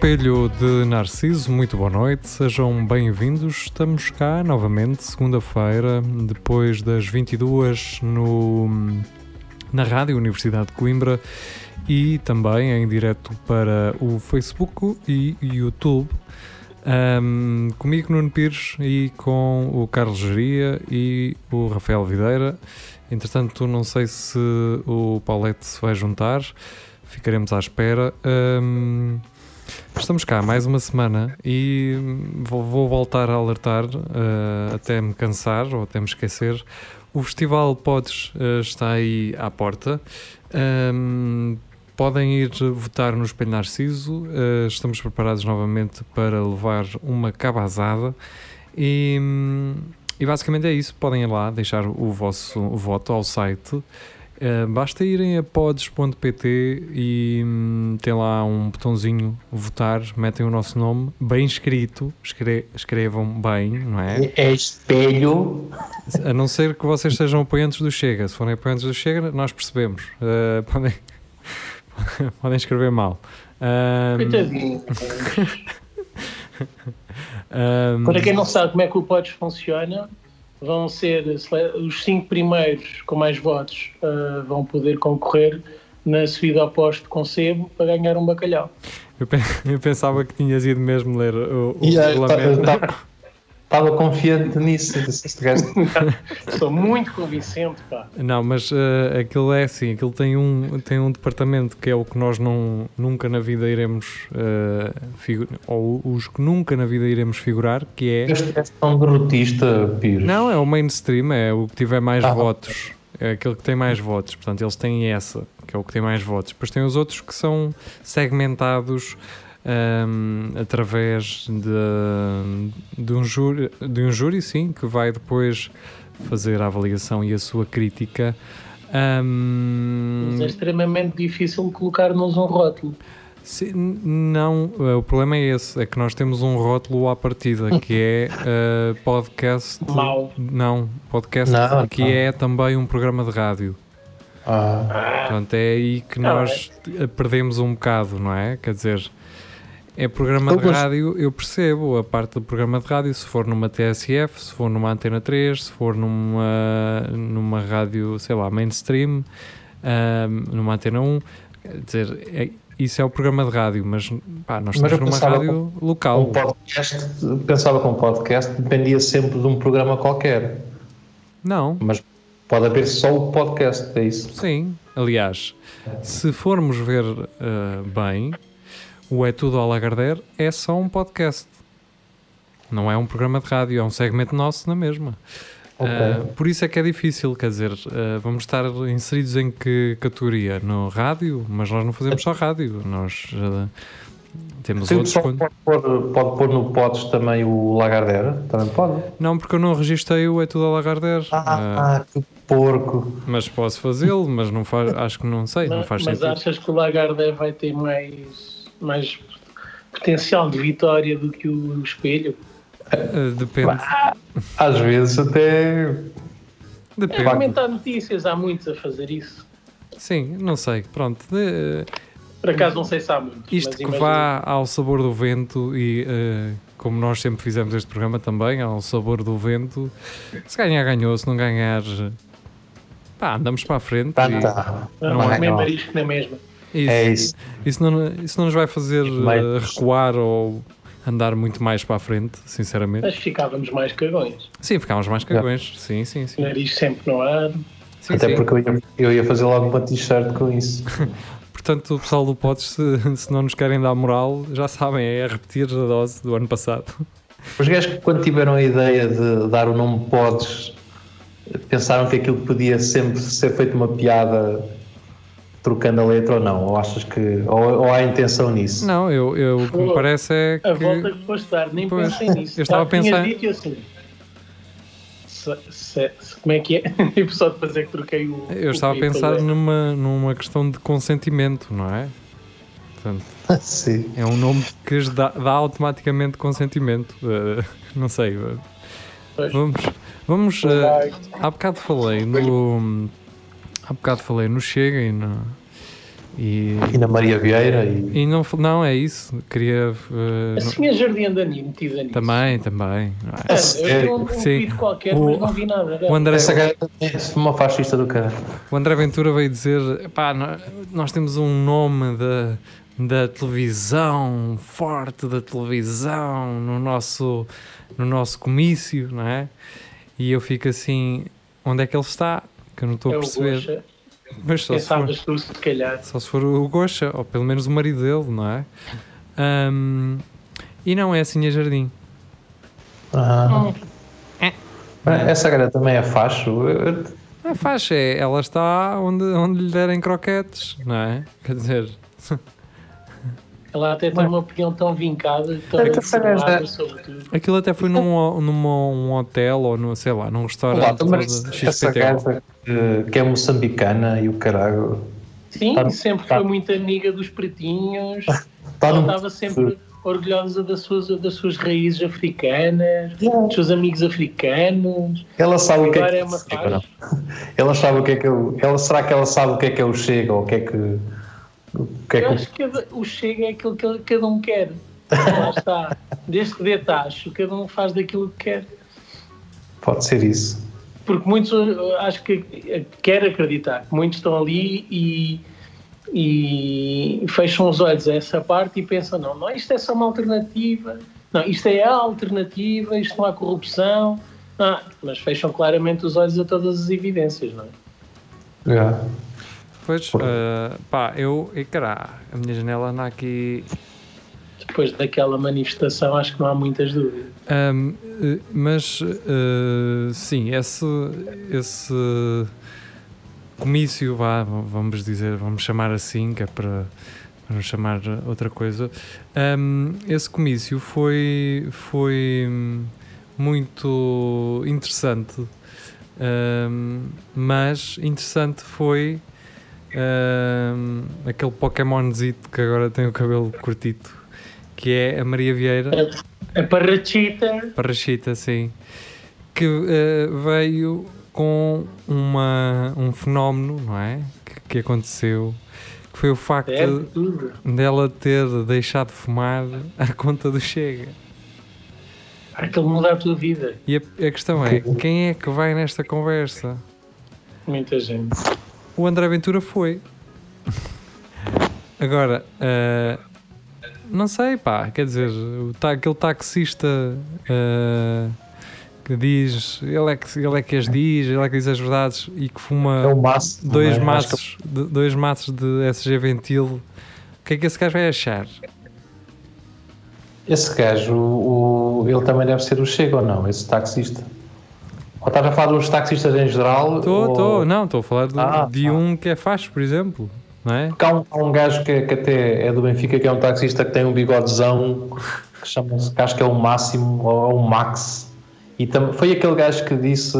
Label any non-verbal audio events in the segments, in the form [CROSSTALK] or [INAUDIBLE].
Espelho de Narciso, muito boa noite, sejam bem-vindos. Estamos cá novamente, segunda-feira, depois das 22 no, na Rádio Universidade de Coimbra e também em direto para o Facebook e YouTube. Um, comigo, Nuno Pires, e com o Carlos Geria e o Rafael Videira. Entretanto, não sei se o Paulette se vai juntar, ficaremos à espera. Um, Estamos cá mais uma semana e vou, vou voltar a alertar uh, até me cansar ou até me esquecer. O Festival Podes uh, está aí à porta. Um, podem ir votar no Espelho Narciso. Uh, estamos preparados novamente para levar uma cabazada. E, e basicamente é isso. Podem ir lá deixar o vosso voto ao site. Uh, basta irem a pods.pt e hum, tem lá um botãozinho votar, metem o nosso nome bem escrito, escre escrevam bem, não é? É espelho. A não ser que vocês sejam apoiantes do Chega. Se forem apoiantes do Chega, nós percebemos. Uh, podem, [LAUGHS] podem escrever mal. Um, Coitadinho. [LAUGHS] um, Para quem não sabe como é que o Pods funciona, vão ser os cinco primeiros com mais votos ah, vão poder concorrer na subida ao posto com sebo para ganhar um bacalhau. eu, pe- [LAUGHS] eu pensava que tinhas ido mesmo ler o, o E aí, regulamento. [LAUGHS] Estava confiante nisso. [LAUGHS] Sou muito convincente, pá. Não, mas eh, aquilo é assim, aquilo tem um, tem um departamento que é o que nós não, nunca na vida iremos figu- ou os que nunca na vida iremos figurar, que é este é tão derrotista, Pires. não, é o mainstream, é o que tiver mais Ah. votos, é aquele que tem mais votos, portanto eles têm essa, que é o que tem mais votos. Depois tem os outros que são segmentados ahm, através de, de, um júri, de um júri, sim, que vai depois fazer a avaliação e a sua crítica. Ahm, Mas é extremamente difícil colocar-nos um rótulo. se- n- não, eh, o problema é esse, é que nós temos um rótulo à partida que é eh, podcast. Mau. Não, podcast Não, que não. é também um programa de rádio. Ah, Portanto, é aí que nós eh, perdemos um bocado, não é? Quer dizer, é programa de Eu gosto- rádio, eu percebo a parte do programa de rádio, se for numa TSF, se for numa Antena 3, se for numa, numa rádio, sei lá, mainstream, numa Antena 1, quer dizer, é- isso é o programa de rádio, mas pá, nós estamos numa rádio local. um podcast, pensava que um podcast dependia sempre de um programa qualquer. Não, Mas pode haver só o podcast, é isso. Sim, aliás, se formos ver uh, bem, o É Tudo ao Lagardère é só um podcast. Não é um programa de rádio, é um segmento nosso na mesma. Ok. Uh, por isso é que é difícil, quer dizer, uh, vamos estar inseridos em que categoria? No rádio, mas nós não fazemos só rádio, nós uh, temos Sim, outros. con- pode pôr, pode pôr no Pods também o Lagardère? Também pode. Não, porque eu não registrei o É Tudo ao Lagardère. Uh, Ah, que porco. mas posso fazê-lo, mas não faz, acho que não sei, não Mas, faz mas sentido. achas que o Lagarde vai ter mais, mais potencial de vitória do que o espelho? Uh, depende. Às vezes até. É Depende. comentar notícias, há muitos a fazer isso. Sim, não sei. Pronto. de- Por acaso não sei se há muitos. isto mas que imagino- vá ao sabor do vento e eh, como nós sempre fizemos este programa também, ao sabor do vento, se ganhar, ganhou, se não ganhar, pá, andamos para a frente. Tá, e tá. Não, não é, marisco na mesma. Isso, É isso. isso, não, isso não nos vai fazer Mais- recuar ou andar muito mais para a frente, sinceramente. Mas ficávamos mais cagões. Sim, ficámos mais cagões. Sim, sim, sim. Nariz sempre no ar. sim, Até sim. porque eu ia, eu ia fazer logo uma t-shirt com isso. [LAUGHS] Portanto, o pessoal do Podes, se, se não nos querem dar moral, já sabem, é repetir a dose do ano passado. Os gajos que quando tiveram a ideia de dar o nome Pods pensaram que aquilo podia sempre ser feito uma piada trocando a letra ou não? Ou achas que. Ou, ou há intenção nisso? Não, eu, eu, o que me parece é A volta que. que foste dar, nem Pois, pensei nisso. eu estava a pensar- dito assim. se, se, se, como é que é? [LAUGHS] tipo, só depois é que troquei o. Eu o estava a pensar numa, numa questão de consentimento, não é? Portanto, [LAUGHS] Sim. é um nome que dá, dá automaticamente consentimento. Eh, [LAUGHS] não sei. Pois. Vamos. Vamos eh, há bocado falei no. Há bocado falei no Chega e no. E, E na Maria Vieira e e não, não é isso. Queria. eh, A senhora Jardim Dani metida nisso. também, também. não é? Eu um, um Sim. qualquer, O- mas não vi nada. O André, essa gaja é uma fascista do cara. O André Ventura veio dizer: pá, nós temos um nome da, da televisão, forte da televisão, no nosso, no nosso comício, não é? E eu fico assim: onde é que ele está? Que eu não estou É a perceber. Gocha. Mas só se, for, tu, se calhar. só se for o Gocha, ou pelo menos o marido dele, não é? Ahm, e não é assim a Jardim. Ah. Hum, Essa gaja também é facho. A faixa é, ela está onde, onde lhe derem croquetes, não é? Quer dizer, Ela até tem uma opinião tão vincada, tão É sobre tudo. Aquilo até foi num, num um hotel ou no, sei lá, num Olá, restaurante de essa XPTO. gaja que, que é moçambicana e o caralho. Sim, Tá- sempre tá. foi muito amiga dos pretinhos. Está [LAUGHS] Ela num. estava sempre orgulhosa das suas, das suas raízes africanas, dos seus amigos africanos. Ela sabe o que é que é. Ela sabe o que é que eu. Ela, será que ela sabe o que é que eu chego? Ou o que é que. O que é Eu que acho que o chega é aquilo que cada um quer. Lá está. Desde que dê tacho, cada um faz daquilo que quer. pode ser isso? Porque muitos, eu acho que quero acreditar, que muitos estão ali e, e fecham os olhos a essa parte e pensam: não, não, isto é só uma alternativa, não, isto é a alternativa, isto não há corrupção. Ah, mas fecham claramente os olhos a todas as evidências, não é? Já. Pois, eh, pá, eu, e cará, a minha janela anda aqui. Depois daquela manifestação, acho que não há muitas dúvidas. Ahm, eh, mas, eh, sim, esse, esse comício, vá, vamos dizer, vamos chamar assim, que é para, não chamar outra coisa. Ahm, esse comício foi, foi muito interessante, ahm, mas interessante foi ahm, aquele Pokémonzito que agora tem o cabelo curtito, que é a Maria Vieira. A parrachita, Parrachita, sim. Que eh, veio com uma, um fenómeno, não é? Que, que aconteceu. Que foi o facto é dela ter deixado de fumar à conta do Chega. Aquilo muda a tua vida. E a, a questão é: [LAUGHS] quem é que vai nesta conversa? Muita gente. O André Ventura foi. Agora, eh, não sei, pá, quer dizer, o aquele taxista eh, que diz, ele é que, ele é que as diz, ele é que diz as verdades e que fuma É o máximo. dois, é? Que maços, de, dois maços de SG Ventil, o que é que esse gajo vai achar? Esse gajo, o, ele também deve ser o Chega ou não? Esse taxista? Ou estás a falar dos taxistas em geral? Estou, ou- estou, não, estou a falar do- Ah, de ah. um que é facho, por exemplo, não é? Porque há um, há um gajo que, que até é do Benfica, que é um taxista que tem um bigodezão, que chama-se, que acho que é o Máximo, ou é o Max. E tam, foi aquele gajo que disse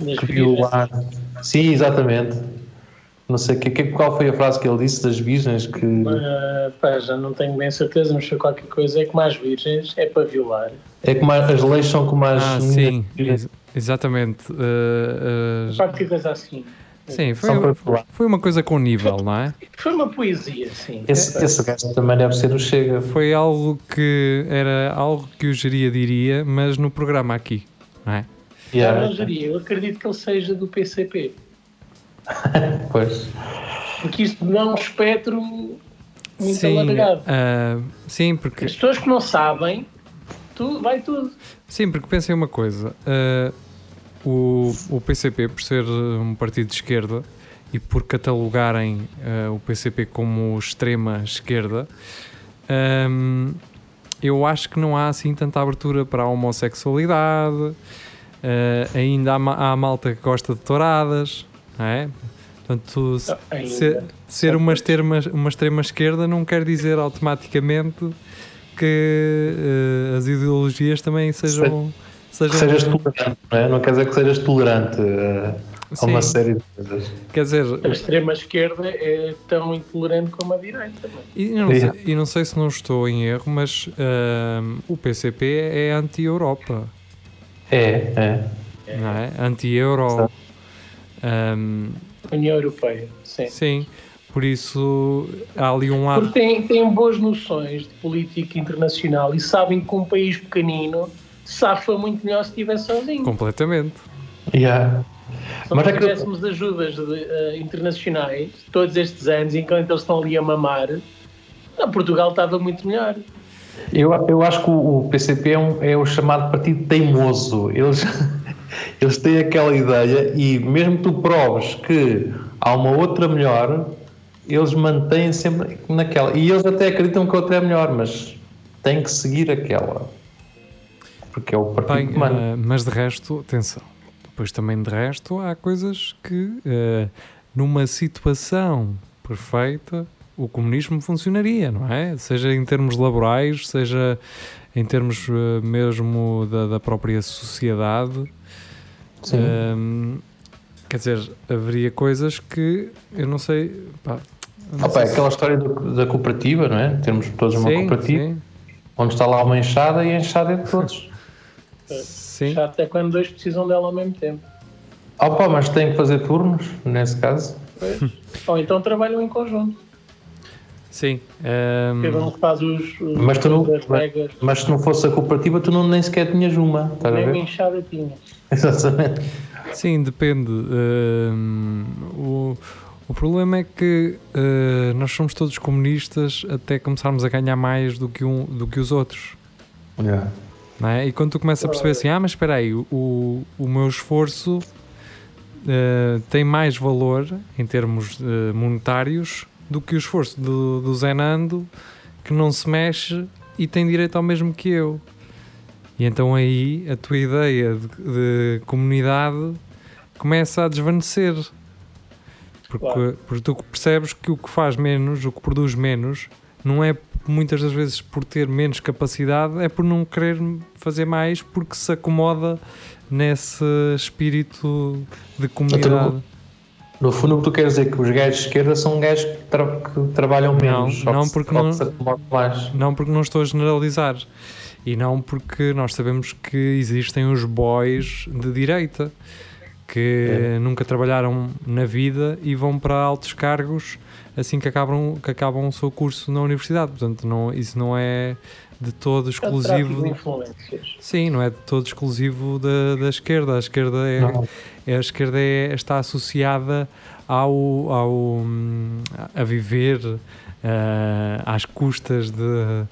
Das que viu virgens. lá. Sim, exatamente. Não sei que, que- qual foi a frase que ele disse das virgens que. Pá, já não tenho bem certeza, mas foi qualquer coisa. É que mais virgens é para violar. É como as leis são como as. Ah, sim, ex- exatamente. eh, eh, Qualquer coisa assim. sim, foi, foi uma coisa com nível, não é? Foi uma poesia, sim. Esse, esse gajo também deve ser o Chega. Foi algo que era algo que o geria diria, mas no programa aqui, não é? Já Yeah, não diria, eu acredito que ele seja do PCP. [LAUGHS] pois. Porque isto dá um espectro muito sim, alargado. ah, sim, porque As pessoas que não sabem, tudo, vai tudo. sim, porque pensem uma coisa, ah, o, o PCP por ser um partido de esquerda e por catalogarem ah, o PCP como extrema esquerda, ahm, eu acho que não há assim tanta abertura para a homossexualidade. ah, ainda há, há malta que gosta de touradas, não é? Portanto, se- Ainda. ser, ser uma, extrema, uma extrema esquerda não quer dizer automaticamente que eh, as ideologias também sejam, seja Que sejas tolerante, não é? Não quer dizer que sejas tolerante a, a uma série de coisas. Quer dizer, A extrema esquerda é tão intolerante como a direita. é? e não, sei, e não sei se não estou em erro, mas o PCP é anti-Europa, É, é. não é? Anti-Euro. Ahm, União Europeia, sim. sim, por isso há ali um lado. Porque têm, têm boas noções de política internacional e sabem que um país pequenino safa muito melhor se estiver sozinho. Completamente. Yeah. Se Mas nós é que- tivéssemos ajudas de, eh, internacionais todos estes anos, enquanto eles estão ali a mamar, não, Portugal estava muito melhor. Eu, eu acho que o, PCP é, um- é o chamado partido teimoso. Eles, [LAUGHS] eles têm aquela ideia e mesmo que tu proves que há uma outra melhor, eles mantêm sempre naquela. E eles até acreditam que a outra é melhor, mas tem que seguir aquela. Porque é o partido Bem, ah, mas de resto, atenção. Depois também de resto há coisas que ah, numa situação perfeita o comunismo funcionaria, não é? Seja em termos laborais, seja em termos ah, mesmo da, da própria sociedade. Sim. Quer dizer, haveria coisas que eu não sei. Pá, não Opa, sei é se- aquela história do- da cooperativa, não é? Temos todos uma Sim, cooperativa sim, onde está lá uma enxada e a enxada é de todos. [LAUGHS] sim. Chato é quando dois precisam dela ao mesmo tempo. Opa, mas tem que fazer turnos, nesse caso. Pois. [LAUGHS] Ou então trabalham em conjunto. sim. Ahm, Cada um faz os, os Mas tu não- as regras. Mas se não fosse a cooperativa, tu não, nem sequer tinhas uma. Estás a Nem uma ver? enxada tinha. [LAUGHS] Exatamente. Sim, depende. Hum, o, o problema é que uh, nós somos todos comunistas até começarmos a ganhar mais do que, um, do que os outros. Yeah. É? E quando tu começas a perceber assim, ah, mas espera aí, o, o meu esforço uh, tem mais valor em termos uh, monetários do que o esforço do, do Zé Nando que não se mexe e tem direito ao mesmo que eu. E então aí a tua ideia de, de comunidade começa a desvanecer. Porque, Claro. porque tu percebes que o que faz menos, o que produz menos, não é muitas das vezes por ter menos capacidade, é por não querer fazer mais porque se acomoda nesse espírito de comunidade. No fundo, o que tu queres dizer é que os gajos de esquerda são gajos que, tra- que trabalham menos. não, se- porque não-. Não porque não estou a generalizar. E não porque nós sabemos que existem os boys de direita que É. nunca trabalharam na vida e vão para altos cargos assim que acabam, que acabam o seu curso na universidade. Portanto, não, isso não é de todo É exclusivo. de influências. Sim, não é de todo exclusivo da, da esquerda. A esquerda, é, é- a esquerda é- está associada ao, ao hum, a viver ah, às custas de,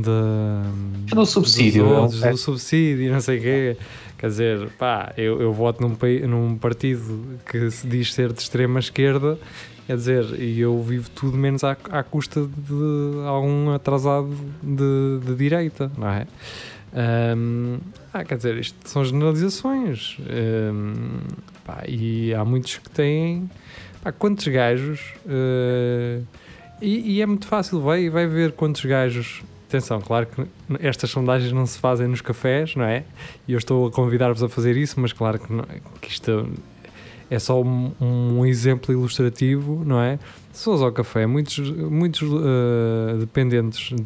de Do subsídio, dos é um- outros, é. do subsídio, não sei o quê. Quer dizer, pá, eu, eu voto num, num partido que se diz ser de extrema esquerda, quer dizer, e eu vivo tudo menos à, à custa de algum atrasado de, de direita, não é? Ahm, ah, quer dizer, isto são generalizações. Ahm, pá, e há muitos que têm. Pá, quantos gajos. eh, e, e é muito fácil, vai, vai ver quantos gajos. Atenção, claro que estas sondagens não se fazem nos cafés, não é? E eu estou a convidar-vos a fazer isso, mas claro que, não- que isto é só um, um exemplo ilustrativo, não é? Fores ao café, muitos, muitos eh, dependentes de,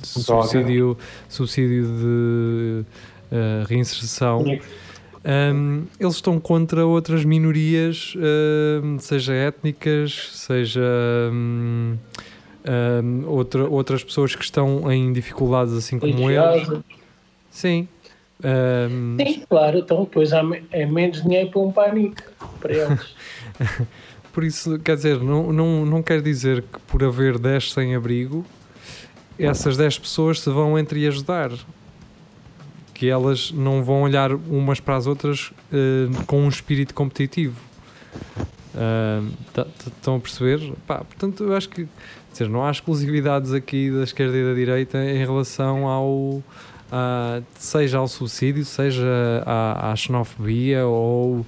de subsídio, subsídio de eh, reinserção, um, eles estão contra outras minorias, um, seja étnicas, seja um, um, outra, outras pessoas que estão em dificuldades assim como eles. Sim. Um, Sim, claro. Então depois há é menos dinheiro para um pânico para eles. [LAUGHS] Por isso, quer dizer, não, não, não quer dizer que por haver 10 sem abrigo, essas 10 pessoas se vão entre ajudar. Que elas não vão olhar umas para as outras eh, com um espírito competitivo. Tá- tá- Estão a perceber? Pá, portanto, eu acho que dizer, não há exclusividades aqui da esquerda e da direita em relação ao. a- seja ao subsídio, seja à, à xenofobia ou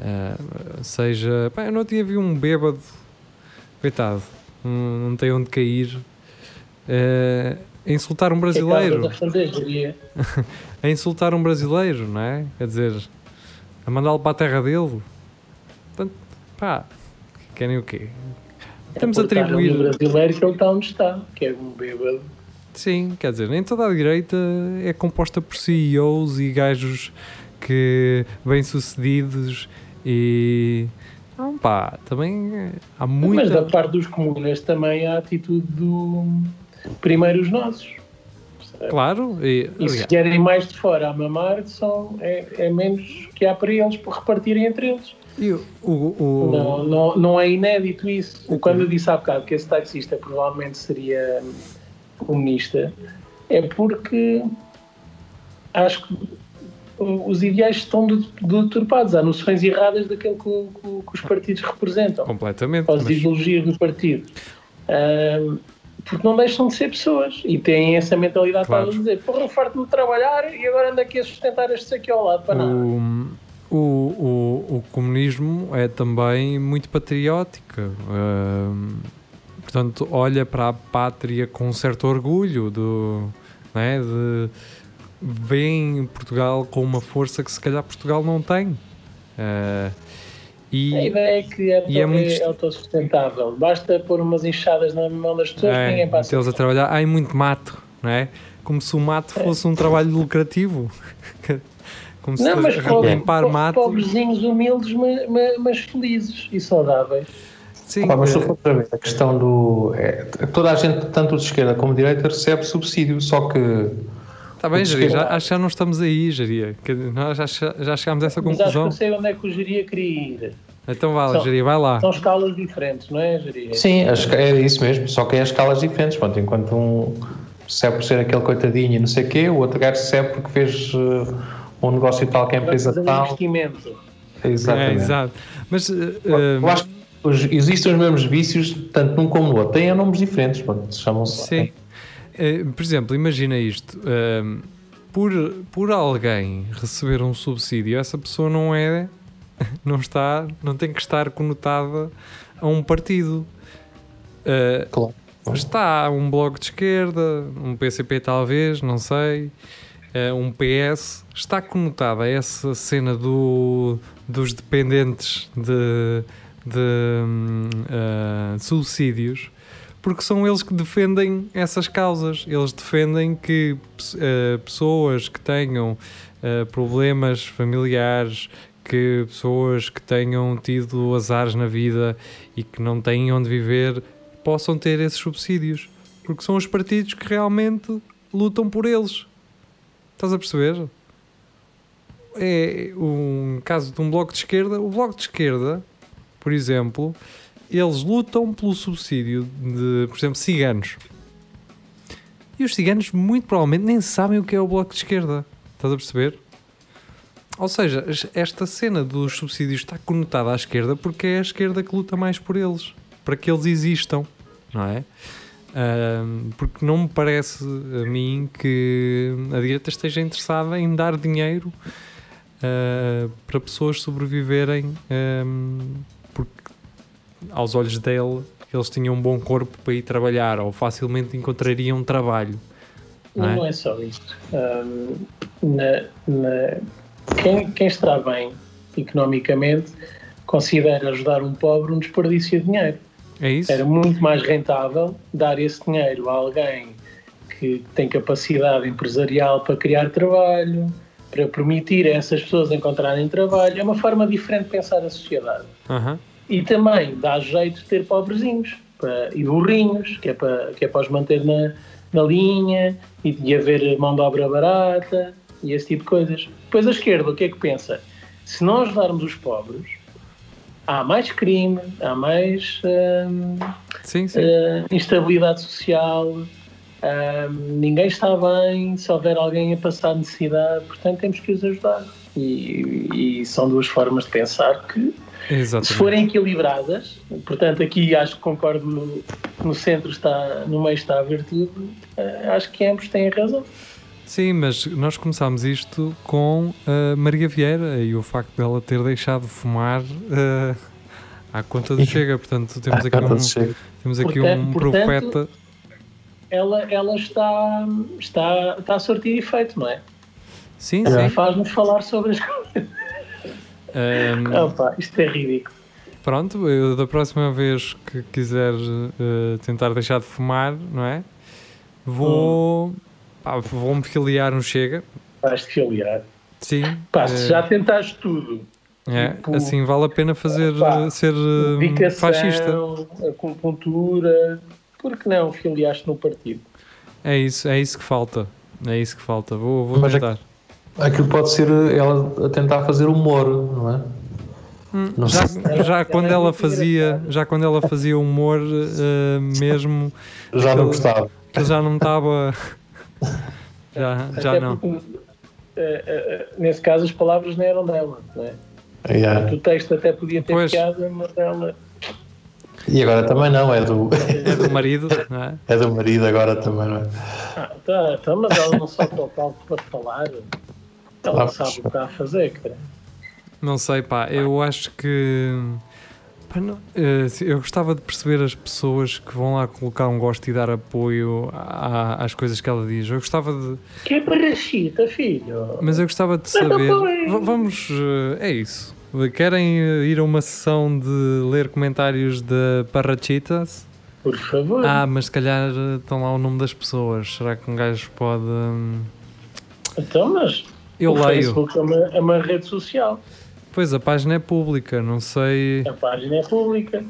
ah, seja. Pá, eu não tinha vi um bêbado, coitado, não, não tem onde cair. Ah, a insultar um brasileiro. [LAUGHS] a insultar um brasileiro, não é? Quer dizer, a mandá-lo para a terra dele. Portanto, pá, querem o quê? A É por estar ali atribuir. um brasileiro que ele está onde está, que é um bêbado. Sim, quer dizer, nem toda a direita é composta por CEOs e gajos que bem-sucedidos e. Não, pá, também é- há Mas da muita. parte dos comunas também há a atitude do primeiro os nossos. percebe? Claro, e, E se vierem mais de fora a mamar, são, é, é menos que há para eles por repartirem entre eles. E o, o, o- Não, não, não é inédito isso. Quando eu disse há bocado que esse taxista provavelmente seria comunista, é porque acho que o- os ideais estão de- deturpados. Há noções erradas daquilo que, o- que o- que os partidos representam, completamente. ou as mas- ideologias do partido. Ahm, porque não deixam de ser pessoas e têm essa mentalidade Claro. para dizer porra, farto-me de trabalhar e agora ando aqui a sustentar estes aqui ao lado para nada. O, o, o, comunismo é também muito patriótico. hum, portanto, olha para a pátria com um certo orgulho do, não é? de vem Portugal com uma força que se calhar Portugal não tem. A e ideia é que é, e é muito é autossustentável. Basta pôr umas enxadas na mão das pessoas é, ninguém passa. eles a trabalhar, há muito mato, não é? Como se o mato fosse um trabalho lucrativo. [LAUGHS] Como se Não, mas fosse pobre- limpar po- mato. pobrezinhos, humildes, ma- ma- mas, felizes e saudáveis. Sim, Pá, mas se eh, for para ver, a questão do. é, toda a gente, tanto de esquerda como de direita, recebe subsídio, só que. Está bem, O Jaria, já, acho que já não estamos aí, Jaria. Que Nós já, já chegámos a essa Mas acho que conclusão. eu sei onde é que o geria queria ir. Então vá, Jaria, vai lá. São escalas diferentes, não é, geria? Sim, é isso mesmo, só que é as escalas diferentes. Pronto, enquanto um recebe por ser aquele coitadinho e não sei o quê, o outro gajo recebe porque fez eh, um negócio tal que a empresa um tal. investimento. Exatamente. É, exato. Mas, eh, Eu eh, acho que os- existem os mesmos vícios, tanto num como no outro. Têm nomes diferentes, chamam-se. sim. Eh, por exemplo, imagina isto. ehm, por, por alguém receber um subsídio, essa pessoa não é. [LAUGHS] Não está. Não tem que estar conotada a um partido. Eh, Claro. Está um bloco de esquerda, um PCP talvez, não sei, um PS, está conotada essa cena do, dos dependentes de, de ah, subsídios, porque são eles que defendem essas causas. Eles defendem que eh, pessoas que tenham eh, problemas familiares, que pessoas que tenham tido azares na vida e que não têm onde viver possam ter esses subsídios. Porque são os partidos que realmente lutam por eles. Estás a perceber? É um caso de um bloco de esquerda. O bloco de esquerda, por exemplo, eles lutam pelo subsídio de, por exemplo, ciganos. E os ciganos, muito provavelmente, nem sabem o que é o bloco de esquerda. Estás a perceber? Ou seja, esta cena dos subsídios está conotada à esquerda porque é a esquerda que luta mais por eles, para que eles existam, não é? Porque não me parece a mim que a direita esteja interessada em dar dinheiro ah, para pessoas sobreviverem, ahm, porque aos olhos dele eles tinham um bom corpo para ir trabalhar ou facilmente encontrariam trabalho. Não é? não é só isto. Hum, na- na- quem, quem está bem economicamente considera ajudar um pobre um desperdício de dinheiro. É? Era muito mais rentável dar esse dinheiro a alguém que tem capacidade empresarial para criar trabalho, para permitir a essas pessoas encontrarem trabalho. É uma forma diferente de pensar a sociedade. Aham. E também dá jeito de ter pobrezinhos para, e burrinhos, que é para, que é para os manter na, na linha e de haver mão de obra barata e esse tipo de coisas. Depois a esquerda, o que é que pensa? Se nós ajudarmos os pobres, há mais crime, há mais hum, Sim, sim. hum, instabilidade social, hum, ninguém está bem, se houver alguém a passar necessidade, portanto temos que os ajudar. E, e são duas formas de pensar que se Exatamente. forem equilibradas, portanto aqui acho que concordo no, no centro está, no meio está a virtude, eh, acho que ambos têm razão. Sim, mas nós começámos isto com a Maria Vieira e o facto dela ter deixado de fumar eh, à conta do Chega. Portanto, temos aqui um, temos aqui Portanto- um portanto- profeta. ela, ela está, está, está a sortir efeito, não é? Sim, Ela sim. faz-nos falar sobre as coisas. Ahm, [LAUGHS] Opa, isto é ridículo. Pronto, eu da próxima vez que quiser eh, tentar deixar de fumar, não é? Vou. Pá, Vou-me filiar no Chega. Vais-te filiar. Sim. Pá, eh, se já tentaste tudo, é, tipo, assim vale a pena fazer pá, eh, ser eh, dedicação, fascista. acupuntura, por que não filiaste no partido? É isso, é isso que falta. É isso que falta. Vou, vou Mas tentar. Aquilo pode ser ela a tentar fazer humor, não é? Não já, sei. já quando Ela é ela muito fazia, já quando ela fazia humor eh, mesmo, Já não gostava. já não estava. [LAUGHS] Já, já Até não. porque, eh, eh, nesse caso, as palavras não eram dela. Não é? Yeah. O texto até podia ter Pois. piada, mas ela. E agora também não, é do, É do marido, não é? [LAUGHS] é do marido agora também, não é? Ah, tá, tá, mas ela não só para o palco para falar. Ela Ah, sabe o que está a fazer, cara. Não sei, pá, eu acho que. Não- eh, eu gostava de perceber as pessoas que vão lá colocar um gosto e dar apoio à- às coisas que ela diz. Eu gostava de. Que é barrachita, filho. Mas eu gostava de saber. Va- Vamos. eh, É isso. Querem eh, ir a uma sessão de ler comentários de Parrachitas? Por favor. Ah, mas se calhar estão lá o nome das pessoas. Será que um gajo pode. hum, Então, mas Eu o leio. Facebook é uma, é uma rede social. Pois a página é pública, não sei. A página é pública.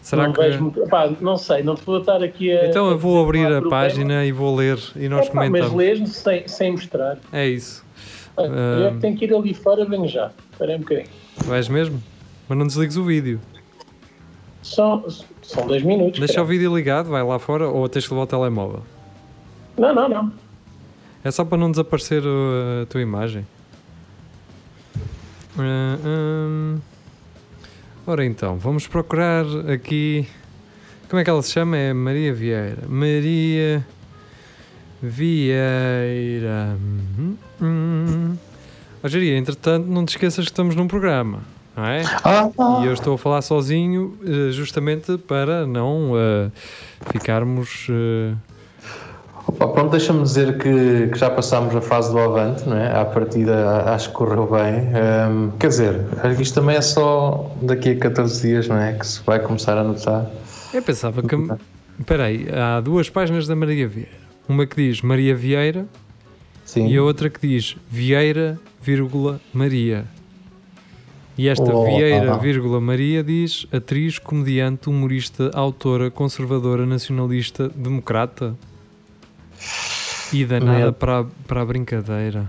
Será não que. vejo muito- Epá, não sei, não te vou estar aqui a. Então eu vou a abrir dizer a é o página e vou ler e nós problema. Epá, mas comentamos. lês sem, sem mostrar. É isso. Olha, Eu é que tenho que ir ali fora, venho já. Espera um bocadinho. Vais mesmo? Mas não desligues o vídeo. São, são dois minutos. Deixa o cara. vídeo ligado, vai lá fora ou tens que levar o telemóvel. Não, não, não. É só para não desaparecer uh, a tua imagem. Ah, hum. Ora então, vamos procurar aqui. Como é que ela se chama? É Maria Vieira. Maria Vieira. Hum, hum. Entretanto, não te esqueças que estamos num programa, não é? Ah, E eu estou a falar sozinho eh, justamente para não eh, ficarmos. eh, Opa, pronto, deixa-me dizer que, que já passámos a fase do avante, não é? À partida acho que correu bem. Ahm, quer dizer, acho que isto também é só daqui a 14 dias, não é? Que se vai começar a notar. Eu pensava que. Espera aí, há duas páginas da Maria Vieira. Uma que diz Maria Vieira Sim. e a outra que diz Vieira, vírgula, Maria. E esta Oh, Vieira, ah. vírgula, Maria diz atriz, comediante, humorista, autora, conservadora, nacionalista, democrata. E danada Meu. para, a- para a brincadeira.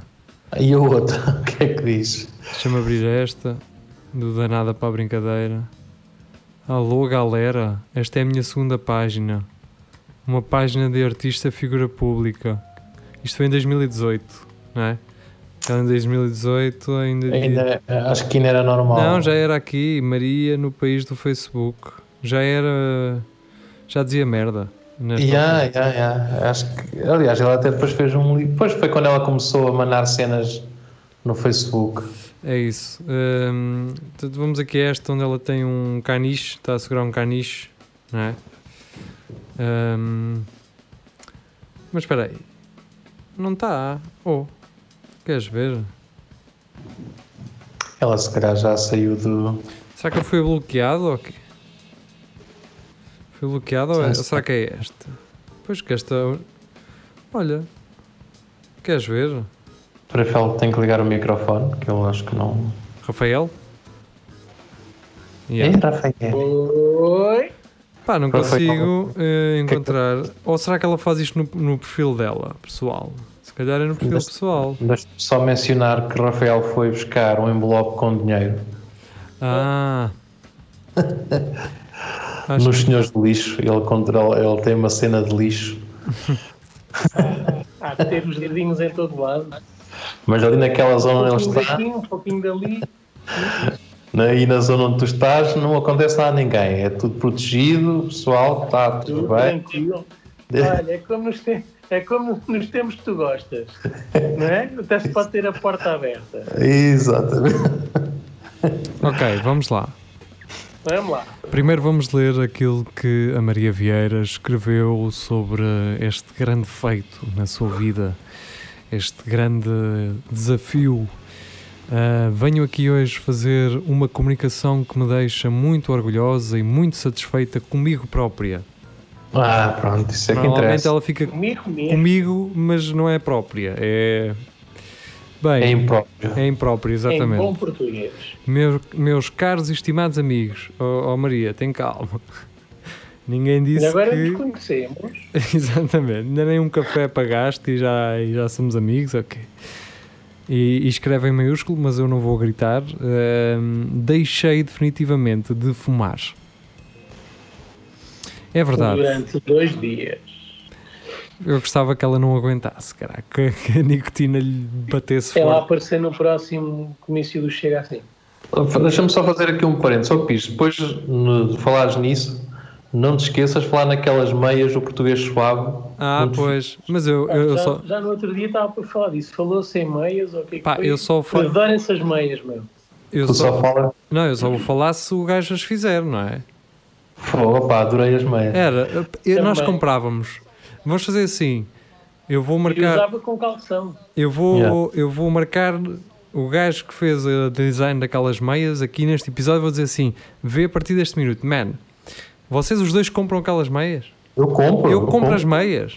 E a outra, [LAUGHS] o que é que diz? Deixa-me abrir esta, do danada para a brincadeira. Alô, galera, esta é a minha segunda página. Uma página de artista figura pública. Isto foi em 2018, não é? Ela em 2018 ainda. dizia- Ainda, acho que ainda era normal. Não, já era aqui, Maria no país do Facebook. Já era. Já dizia merda. Altura. ya, ya. Acho que, aliás, ela até depois fez um livro. Depois foi quando ela começou a mandar cenas no Facebook. É isso. Hum, portanto, vamos aqui a esta onde ela tem um caniche, está a segurar um caniche, não é? Hum, mas espera aí. Não está. Oh, queres ver? Ela se calhar já saiu do. Será que ele foi bloqueado ou quê? Foi bloqueado ou, é, será que é esta? Pois que esta. Olha. Queres ver? Rafael tem que ligar o microfone, que eu acho que não. Rafael? É, Yeah. Rafael. Oi. Pá, não Rafael. consigo eh, encontrar. Ou será que ela faz isto no, no perfil dela, pessoal? Se calhar é no perfil Mas- pessoal. Deixa-me só mencionar que Rafael foi buscar um envelope com dinheiro Ah. [LAUGHS] Acho nos senhores de lixo. Ele, controla, ele tem uma cena de lixo, Há de ter os dedinhos em todo lado. mas ali naquela zona Um onde ele pouquinho está, um pouquinho dali. na- aí na zona onde tu estás, não acontece nada a ninguém. É tudo protegido, pessoal, está tudo Tudo bem. tranquilo. Olha, é como, nos te- é como nos tempos que tu gostas. [LAUGHS] Não é? Até se pode ter a porta aberta. Exatamente. Ok, vamos lá. Vamos lá. Primeiro vamos ler aquilo que a Maria Vieira escreveu sobre este grande feito na sua vida, este grande desafio. Uh, venho aqui hoje fazer uma comunicação que me deixa muito orgulhosa e muito satisfeita comigo própria. Ah, pronto, isso é que Normalmente interessa. ela fica Comigo mesmo. comigo, mas não é própria. É. Bem, É impróprio. é imprópria, Em exatamente. bom português. Meus, meus caros e estimados amigos, oh, oh Maria, tem calma. [LAUGHS] Ninguém disse E agora que. nos conhecemos. [LAUGHS] Exatamente, ainda nem um café pagaste e já, e já somos amigos, ok. E, e escreve em maiúsculo, mas eu não vou gritar. Deixei definitivamente de fumar. É verdade, Durante dois dias. Eu gostava que ela não aguentasse, caraca, que, a nicotina lhe batesse Ela forte. aparecer no próximo comício do Chega assim. Deixa-me só fazer aqui um parênteses. Só Pires, depois de falares nisso, não te esqueças de falar naquelas meias do português suave. Ah, te- pois, mas eu, eu já, só. já no outro dia estava para falar disso. Falou-se em meias ou o que é que Pá, foi? eu só fa- Adoro essas meias, meu. Eu Tu só, só fala. não, eu só vou falar se o gajo as fizer, não é? Pô, pá, adorei as meias. Era, eu- nós comprávamos. Vamos fazer assim. Eu vou marcar. usava com calção. Eu vou, Yeah. eu vou marcar o gajo que fez o design daquelas meias aqui neste episódio. Vou dizer assim: vê a partir deste minuto, man. Vocês os dois compram aquelas meias? Eu compro. Eu compro as meias.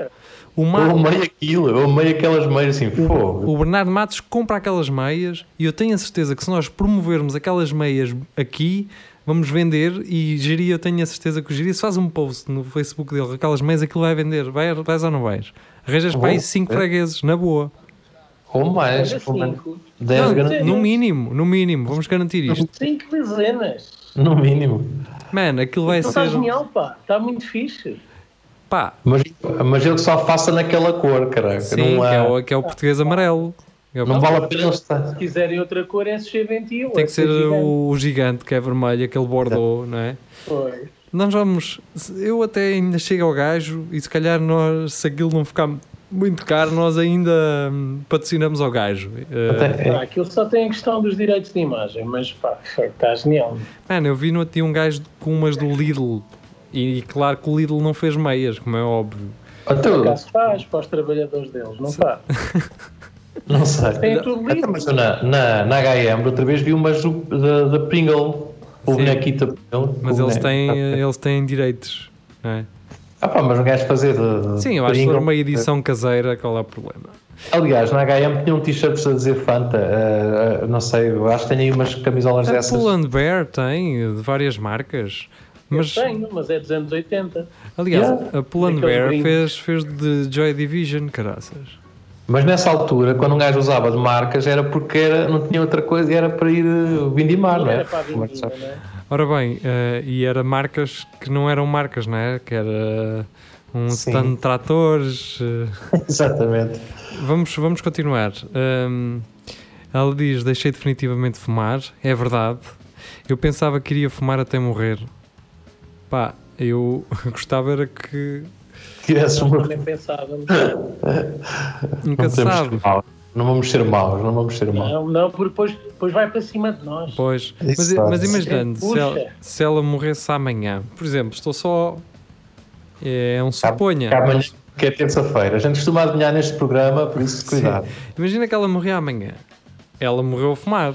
O, Eu Ma- amei aquilo, eu amei aquelas meias assim. Pô, o Bernardo Matos compra aquelas meias e eu tenho a certeza que se nós promovermos aquelas meias aqui, vamos vender e Giri, eu tenho a certeza que o Giri, se faz um post no Facebook dele, aquelas meias, aquilo vai vender. Vai, vais ou não vais? Arranjas para aí Vou. 5 fregueses, na boa. ou mais. Olha, ou mais. cinco. 10 Não, garantidos. no mínimo, no mínimo, vamos garantir isto. Cinco dezenas. No mínimo. Man, aquilo vai Então está ser. genial, pá. Está muito fixe. Pá, Mas, mas ele só faça naquela cor, caraca. sim, não, que, há- é o, que é o português amarelo. É o- não vale a pena estar. Se quiserem outra cor, é SG21. tem que ser gigante. o, o gigante que é vermelho, aquele bordeaux, não é? Foi. Nós vamos. Eu até ainda chego ao gajo e se calhar nós, se aquilo não ficar muito caro, nós ainda hum, patrocinamos ao gajo. Uh, Pá, aquilo só tem a questão dos direitos de imagem, mas pá, está genial. mano, eu vi no outro um gajo com umas do Lidl. E, claro que o Lidl não fez meias, como é óbvio. Até Por eu- acaso faz para os trabalhadores deles, não faz? [LAUGHS] não sei. Tem tudo livre. mas eu na, na, na HM, outra vez vi umas da, da Pringle. O bonequito da Pringle. Mas eles têm, eles têm direitos, não é? Ah pá, mas um gajo fazer de, de Sim, eu acho que uma edição caseira, qual é o problema? Aliás, na HM tinha um t-shirt a dizer Fanta. ah, ah, não sei, eu acho que tem aí umas camisolas A dessas. Pull and Bear tem de várias marcas. Mas, Eu tenho, mas é dos anos 80. aliás, Yeah. a Pull and Bear fez, fez de Joy Division, caraças. Mas nessa altura, quando um gajo usava de marcas, era porque era, não tinha outra coisa e era para ir uh, vindimar, não é? Era para é não é? Ora bem, eh, e era marcas que não eram marcas, não é? Que era um Sim. stand de tratores. eh, [LAUGHS] Exatamente. Vamos, vamos continuar. Hum, ela diz: Deixei definitivamente de fumar. É verdade. Eu pensava que iria fumar até morrer. Pá, eu [LAUGHS] gostava era que. Tivesse uma... também pensávamos. Nunca Não se podemos sabe. ser maus. Não vamos ser maus, não vamos ser maus. Não, não, porque depois, depois vai para cima de nós. Pois. Mas, mas imaginando, se Puxa. ela, se ela morresse amanhã, por exemplo, estou só. É um suponha. Que amanhã, que é terça-feira. A gente costuma adivinhar neste programa, por isso [LAUGHS] cuidado. Imagina que ela morria amanhã. Ela morreu a fumar.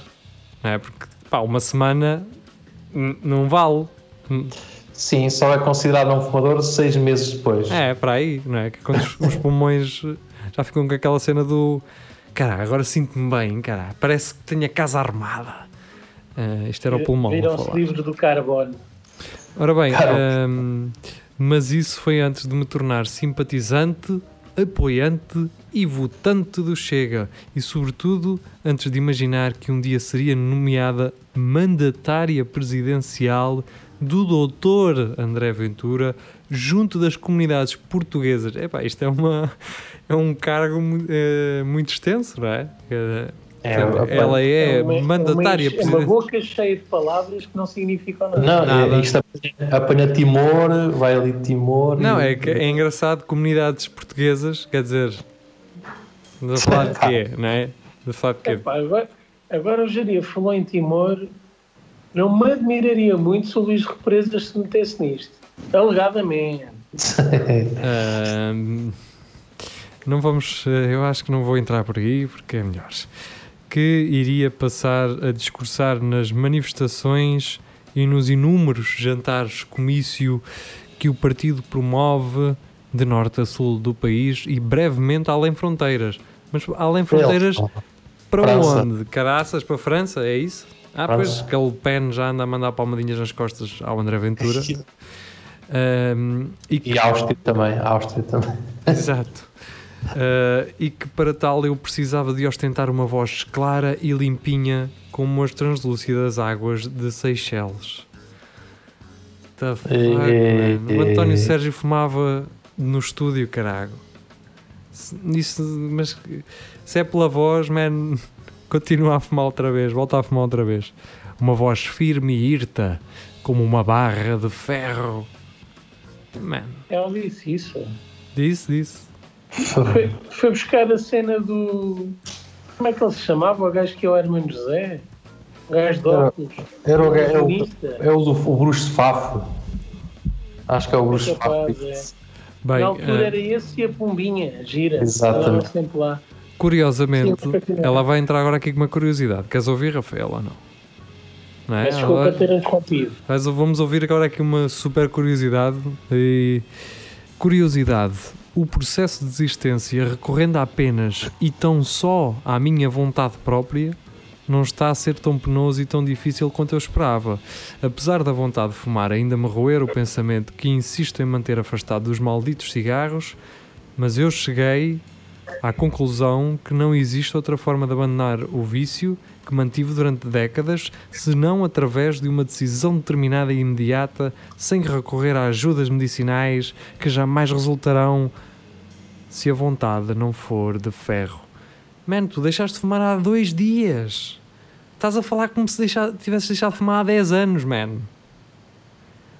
Não é? Porque, pá, uma semana não vale. Sim, só é considerado um fumador seis meses depois. É, para aí, não é? Que quando os, pulmões já ficam com aquela cena do. Cara, agora sinto-me bem, cara. Parece que tenho a casa armada. Ah, isto era o pulmão. Viram-se livros do carbono. Ora bem, Cara. hum, mas isso foi antes de me tornar simpatizante, apoiante e votante do Chega. E, sobretudo, antes de imaginar que um dia seria nomeada mandatária presidencial do doutor André Ventura junto das comunidades portuguesas. Epá, isto é, uma, é um cargo eh, muito extenso, não é? Eh, É, portanto, é, ela é, uma- mandatária uma, uma presidencial. boca cheia de palavras que não significam nada. Não, Nada. é, isto apanha, apanha Timor, vai ali de Timor. Não, e- é que é engraçado comunidades portuguesas, quer dizer, a falar de [LAUGHS] quê, não é? A falar de quê? Epá, agora, agora o Jaria falou em Timor. Não me admiraria muito se o Luís Represas se metesse nisto. Alegadamente. Ahm, não vamos, eh, eu acho que não vou entrar por aí porque é melhor. Que iria passar a discursar nas manifestações e nos inúmeros jantares comício que o partido promove de norte a sul do país e brevemente além fronteiras. Mas além fronteiras, para França. onde? Caraças para a França, é isso? Ah, pois que o Pen já anda a mandar palmadinhas nas costas ao André Ventura. [LAUGHS] Ahm, e que E Áustria também, Áustria também. [LAUGHS] Exato. Uh, e que para tal eu precisava de ostentar uma voz clara e limpinha como as translúcidas águas de Seychelles. The fuck, Eh, man? O António Sérgio fumava no estúdio, carago. Isso, mas se é pela voz, man, continua a fumar outra vez, volta a fumar outra vez. Uma voz firme e irta, como uma barra de ferro. Man, Ela disse isso. disse, disse. Foi, foi buscar a cena do. Como é que ele se chamava? O gajo que é o Hermano José? O gajo de Era- óculos. Era o, é o, é o, do, o Bruxo de Fafo. Acho que é o Bruxo de capaz, Fafo. é. Bem, Na altura eh, era esse e a Pombinha, gira. Exatamente. Sempre lá. Curiosamente, Sim, ela vai entrar agora aqui com uma curiosidade. Queres ouvir, Rafael, ou não? não é? Mas desculpa Ela- ter interrompido. Mas vamos ouvir agora aqui uma super curiosidade. E... Curiosidade. O processo de desistência recorrendo apenas e tão só à minha vontade própria não está a ser tão penoso e tão difícil quanto eu esperava. Apesar da vontade de fumar ainda me roer o pensamento que insisto em manter afastado dos malditos cigarros, mas eu cheguei à conclusão que não existe outra forma de abandonar o vício que mantive durante décadas, senão através de uma decisão determinada e imediata, sem recorrer a ajudas medicinais que jamais resultarão se a vontade não for de ferro. Mano, tu deixaste de fumar há dois dias. Estás a falar como se deixa, tivesse deixado de fumar há 10 anos, man.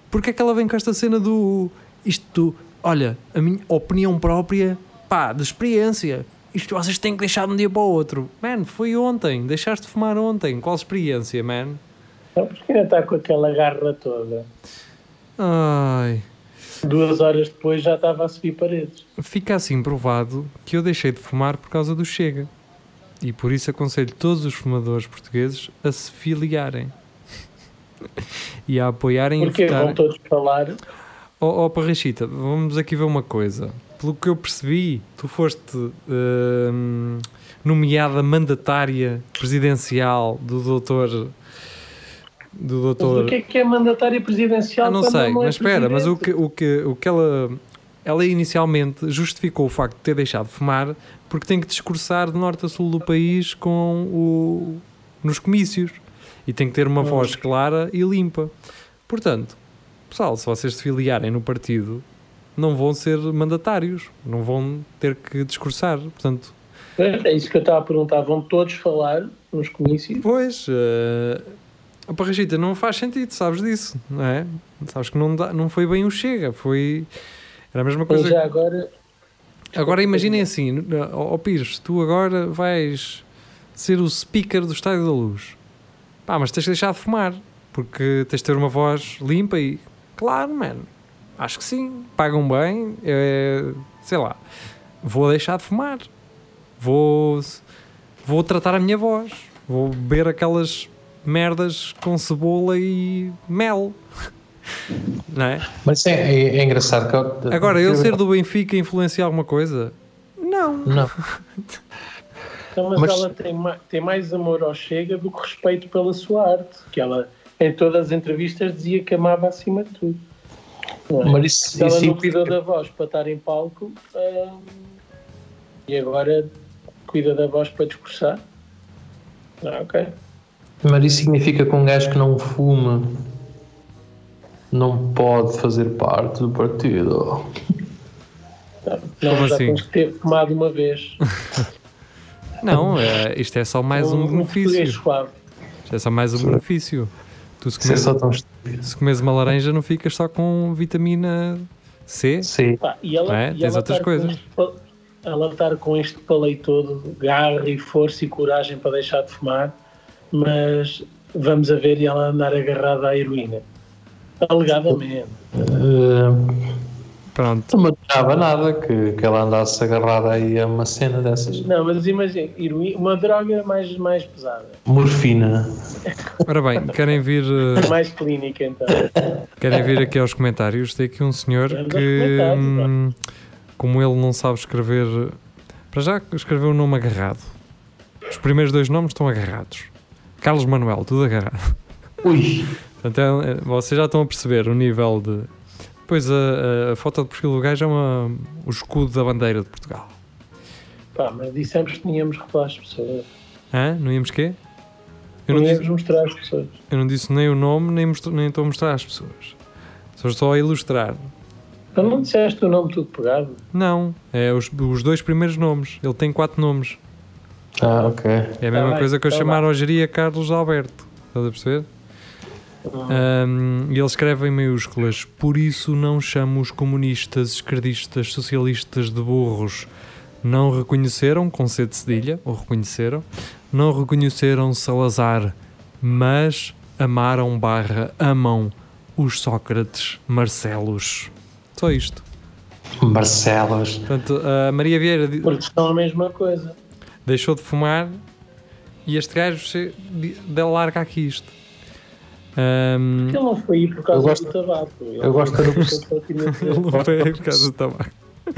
Porque é que ela vem com esta cena do. Isto, olha, a minha opinião própria, pá, de experiência. Isto vocês têm que deixar de um dia para o outro. Man, foi ontem. Deixaste de fumar ontem. Qual experiência, man? Não, porque ainda está com aquela garra toda. Ai. Duas horas depois já estava a subir paredes. Fica assim provado que eu deixei de fumar por causa do Chega. E por isso aconselho todos os fumadores portugueses a se filiarem. [LAUGHS] e a apoiarem Porque e vão todos falar. Ó oh, Parrachita, vamos aqui ver uma coisa. Pelo que eu percebi, tu foste hum, nomeada mandatária presidencial do doutor. Do Mas doutor. o que é que é mandatária presidencial? Ah, não sei, é mas espera, mas o que, o que, o que ela, ela inicialmente justificou o facto de ter deixado de fumar porque tem que discursar de norte a sul do país com o, nos comícios e tem que ter uma voz clara e limpa. Portanto, pessoal, se vocês se filiarem no partido, não vão ser mandatários, não vão ter que discursar. Portanto, É isso que eu estava a perguntar. Vão todos falar nos comícios? Pois, uh, a Parrachita não faz sentido, sabes disso, não é? Sabes que não, dá, não foi bem o Chega, foi. Era a mesma coisa. já agora. Agora imaginem assim, ó ó Pires, tu agora vais ser o speaker do Estádio da Luz. Pá, mas tens de deixar de fumar, porque tens de ter uma voz limpa e. Claro, mano. Acho que sim. Pagam bem, é, sei lá. Vou deixar de fumar. Vou, vou tratar a minha voz. Vou beber aquelas merdas com cebola e mel. [LAUGHS] Não é? Mas é, é- é engraçado. Que eu- Agora, eu ser do Benfica influencia alguma coisa? Não. Não. [LAUGHS] Então, mas, Mas- ela tem, ma- tem mais amor ao Chega do que respeito pela sua arte. Que ela, em todas as entrevistas, dizia que amava acima de tudo. Não? Mas isso, Se ela isso não cuidou da voz para estar em palco hum, e agora cuida da voz para discursar. Ah, ok. Mas isso significa que um gajo que não fuma não pode fazer parte do partido. Não, não, Como já assim? tens que ter fumado uma vez. [LAUGHS] Não, é, isto é só mais um, português benefício. suave. Isto é só mais um benefício. Tu se é comes, só tão se comes uma laranja não ficas só com vitamina C. Sim. Pá, e ela, É, e tens ela outras estar coisas. Com este, pa- ela estar com este paleio todo de garra e força e coragem para deixar de fumar, mas vamos a ver e ela andar agarrada à heroína. Alegadamente. Eh, Pronto. não me adorava nada que, que ela andasse agarrada aí a uma cena dessas. Não, mas imagina, uma droga mais, mais pesada. Morfina. Ora bem, querem vir, eh, Mais clínica, então. querem vir aqui aos comentários? Tem aqui um senhor Vamos que, hum, como ele não sabe escrever, para já escreveu o nome agarrado. Os primeiros dois nomes estão agarrados. Carlos Manuel, tudo agarrado. Ui, Portanto, é- é- vocês já estão a perceber o nível de. Pois a, a foto de perfil do gajo é uma, o escudo da bandeira de Portugal. Pá, mas dissemos que tínhamos que revelar as pessoas. Hã? Não íamos quê? Eu não, Tínhamos disse, mostrar às pessoas. eu não disse nem o nome, nem, mostro- nem estou a mostrar às pessoas. Só estou a ilustrar. Então não disseste o nome tudo pegado? Não, é os, os dois primeiros nomes. Ele tem quatro nomes. ah, ok. É a mesma bem, coisa que eu tá chamar ao geria Carlos Alberto. Estás a perceber? Um, e ele escreve em maiúsculas: Por isso não chamo os comunistas, esquerdistas, socialistas de burros. Não reconheceram, com C de cedilha, ou reconheceram, não reconheceram Salazar, mas amaram barra amam os Sócrates Marcelos. Só isto. Marcelos. Portanto, a Maria Vieira Porque são a mesma coisa. deixou de fumar e este gajo dele larga aqui isto. Um, Ele não foi aí por causa Eu gosto- do tabaco. Ele eu gosto foi do- porque ele ele não tinha- foi por causa do tabaco.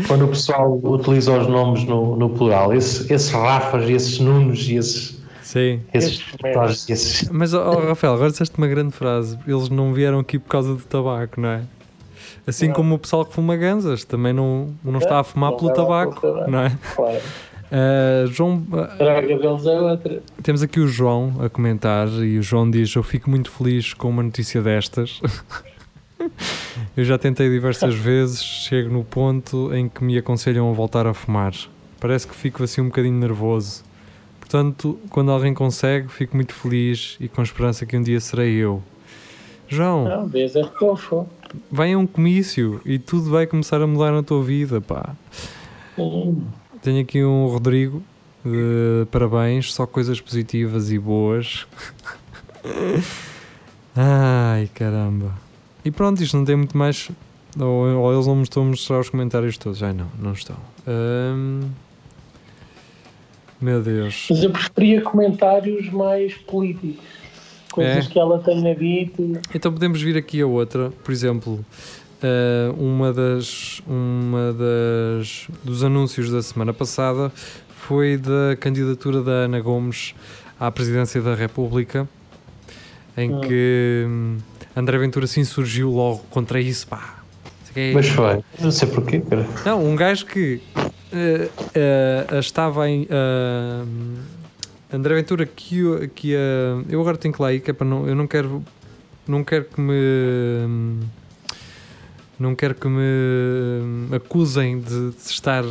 Quando o pessoal utiliza os nomes no, no plural, esse- esses Rafas, esses Nunos e esses. Sim. esses, Esses merdas. esses Mas, ó, Rafael, agora disseste uma grande frase. Eles não vieram aqui por causa do tabaco, não é? Assim Não. como o pessoal que fuma ganzas também não, não está a fumar Não pelo tabaco, pelo tabaco. não é? Claro. Ah, João, deles é outra. temos aqui o João a comentar e o João diz: Eu fico muito feliz com uma notícia destas. [LAUGHS] Eu já tentei diversas vezes, chego no ponto em que me aconselham a voltar a fumar. Parece que fico assim um bocadinho nervoso. Portanto, quando alguém consegue, fico muito feliz e com esperança que um dia serei eu. João, Não, vês, é fofo. vai a um comício e tudo vai começar a mudar na tua vida, pá. Sim. Tenho aqui um Rodrigo de parabéns, só coisas positivas e boas. [LAUGHS] Ai caramba. E pronto, isto não tem muito mais. Ou, ou eles não me estão a mostrar os comentários todos. Ai não, não estão. Hum, Meu Deus. Mas eu preferia comentários mais políticos. Coisas É? que ela tenha dito. Então podemos vir aqui a outra, por exemplo, eh, uma das, uma das dos anúncios da semana passada foi da candidatura da Ana Gomes à presidência da República, em Hum. que hum, André Ventura se insurgiu logo contra isso, pá. É- Mas foi. Não sei porquê, cara. não, um gajo que eh, eh, estava em. eh, André Ventura que, eh, eu agora tenho que lá ir, que é para não. Eu não quero. Não quero que me. Não quero que me acusem de, de estar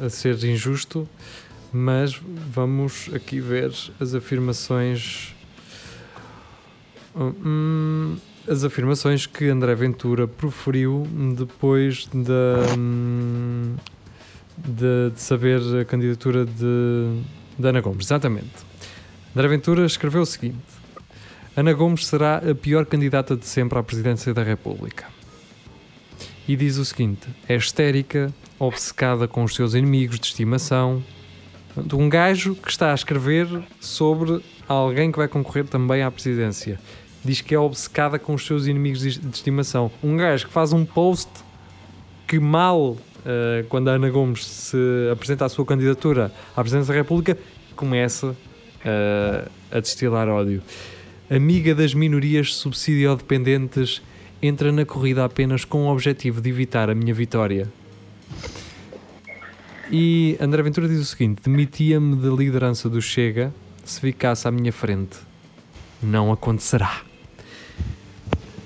a ser injusto, mas vamos aqui ver as afirmações. Hum, as afirmações que André Ventura proferiu depois hum, de, de saber a candidatura de, de Ana Gomes. Exatamente. André Ventura escreveu o seguinte: Ana Gomes será a pior candidata de sempre à presidência da República. E diz o seguinte: é histérica, obcecada com os seus inimigos de estimação. De um gajo que está a escrever sobre alguém que vai concorrer também à presidência. Diz que é obcecada com os seus inimigos de estimação. Um gajo que faz um post que mal, eh, quando a Ana Gomes se apresenta a sua candidatura à presidência da República, começa eh, a destilar ódio. Amiga das minorias subsidiodependentes, entra na corrida apenas com o objetivo de evitar a minha vitória. E André Ventura diz o seguinte: demitia-me da liderança do Chega se ficasse à minha frente. Não acontecerá.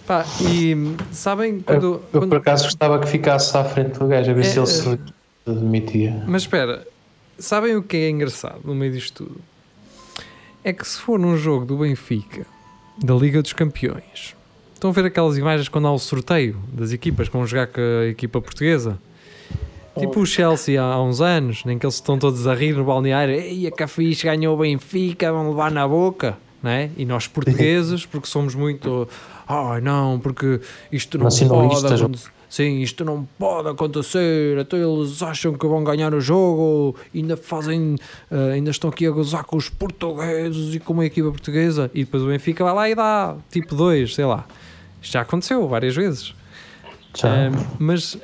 Pá, e sabem quando. Eu, quando- por acaso gostava que ficasse à frente do gajo, a ver É, se ele é. se demitia. Mas espera, sabem o que é engraçado no meio disto tudo? É que se for num jogo do Benfica, da Liga dos Campeões, estão a ver aquelas imagens quando há o sorteio das equipas vão jogar com a equipa portuguesa? Tipo o Chelsea há uns anos, nem que eles estão todos a rir no balneário. Ei, a Cafiche ganhou o Benfica, vão levar na boca. não é? E nós portugueses, porque somos muito. Ai não, porque isto não pode acontecer. Sim, isto não pode acontecer. Até eles acham que vão ganhar o jogo, ainda fazem, eh, ainda estão aqui a gozar com os portugueses e com uma equipa portuguesa. E depois o Benfica vai lá e dá tipo 2, sei lá. Isto já aconteceu várias vezes. Já. Mas